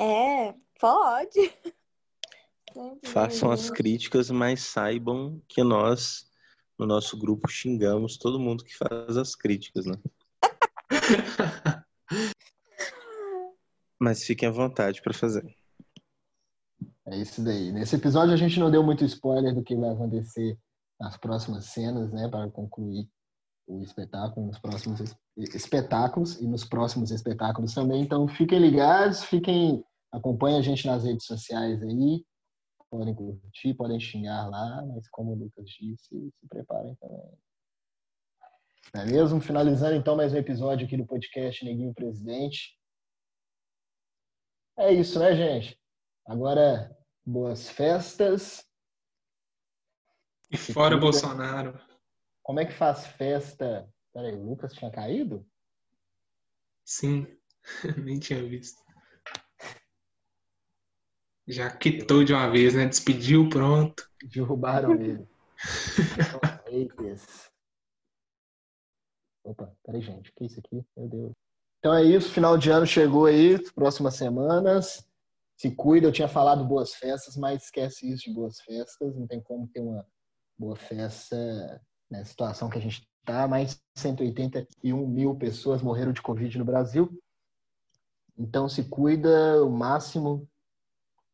É, pode. Façam as críticas, mas saibam que nós, no nosso grupo, xingamos todo mundo que faz as críticas, né? Mas fiquem à vontade para fazer. É isso daí. Nesse episódio a gente não deu muito spoiler do que vai acontecer nas próximas cenas, né, para concluir o espetáculo, nos próximos espetáculos e nos próximos espetáculos também. Então fiquem ligados, fiquem, acompanhem a gente nas redes sociais aí. Podem curtir, podem xingar lá, mas como o Lucas disse, se preparem também. Não é mesmo? Finalizando então mais um episódio aqui do podcast Neguinho Presidente. É isso, né, gente? Agora, boas festas. E fora Bolsonaro. Como é que faz festa? Peraí, o Lucas tinha caído? Sim, nem tinha visto. Já quitou de uma vez, né? Despediu, pronto. Derrubaram ele. Opa, peraí, gente. O que é isso aqui? Meu Deus. Então é isso, final de ano chegou aí, próximas semanas. Se cuida, eu tinha falado boas festas, mas esquece isso de boas festas. Não tem como ter uma boa festa na situação que a gente está. Mais 181 mil pessoas morreram de Covid no Brasil. Então se cuida o máximo.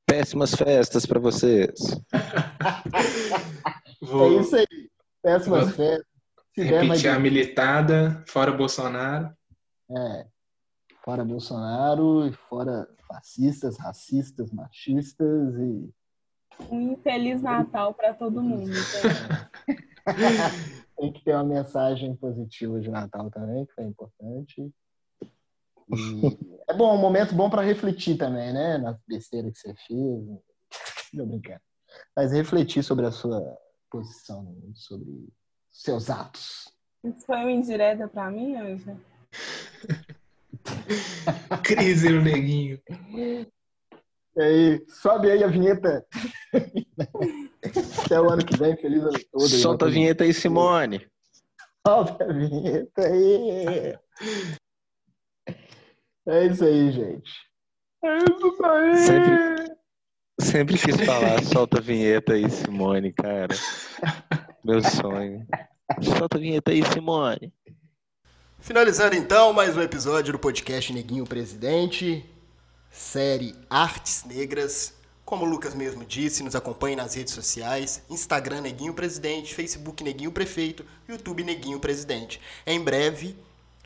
Péssimas festas para vocês. Vou... É isso aí. Péssimas Vou... festas. Se Repetir der, mas... a militada, fora Bolsonaro. É. Fora Bolsonaro e fora fascistas, racistas, machistas e. Um infeliz Natal para todo mundo. Então. Tem que ter uma mensagem positiva de Natal também, que foi importante. É bom, um momento bom para refletir também, né? Na besteira que você fez. Não brincando. Mas refletir sobre a sua posição, sobre seus atos. Isso foi uma indireta para mim, Anja? Crise no neguinho. E aí, sobe aí a vinheta. Até o ano que vem, feliz ano todo. Solta a vinheta aí, Simone. Solta a vinheta aí. É isso aí, gente. É isso aí. Sempre, sempre quis falar, solta a vinheta aí, Simone, cara. Meu sonho. Solta a vinheta aí, Simone. Finalizando então mais um episódio do podcast Neguinho Presidente, série Artes Negras. Como o Lucas mesmo disse, nos acompanhe nas redes sociais: Instagram Neguinho Presidente, Facebook Neguinho Prefeito, YouTube Neguinho Presidente. Em breve,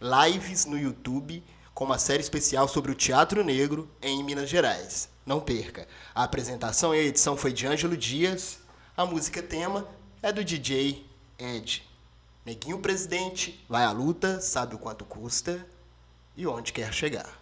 lives no YouTube com uma série especial sobre o teatro negro em Minas Gerais. Não perca. A apresentação e a edição foi de Ângelo Dias. A música tema é do DJ Ed. Neguinho Presidente vai à luta, sabe o quanto custa e onde quer chegar.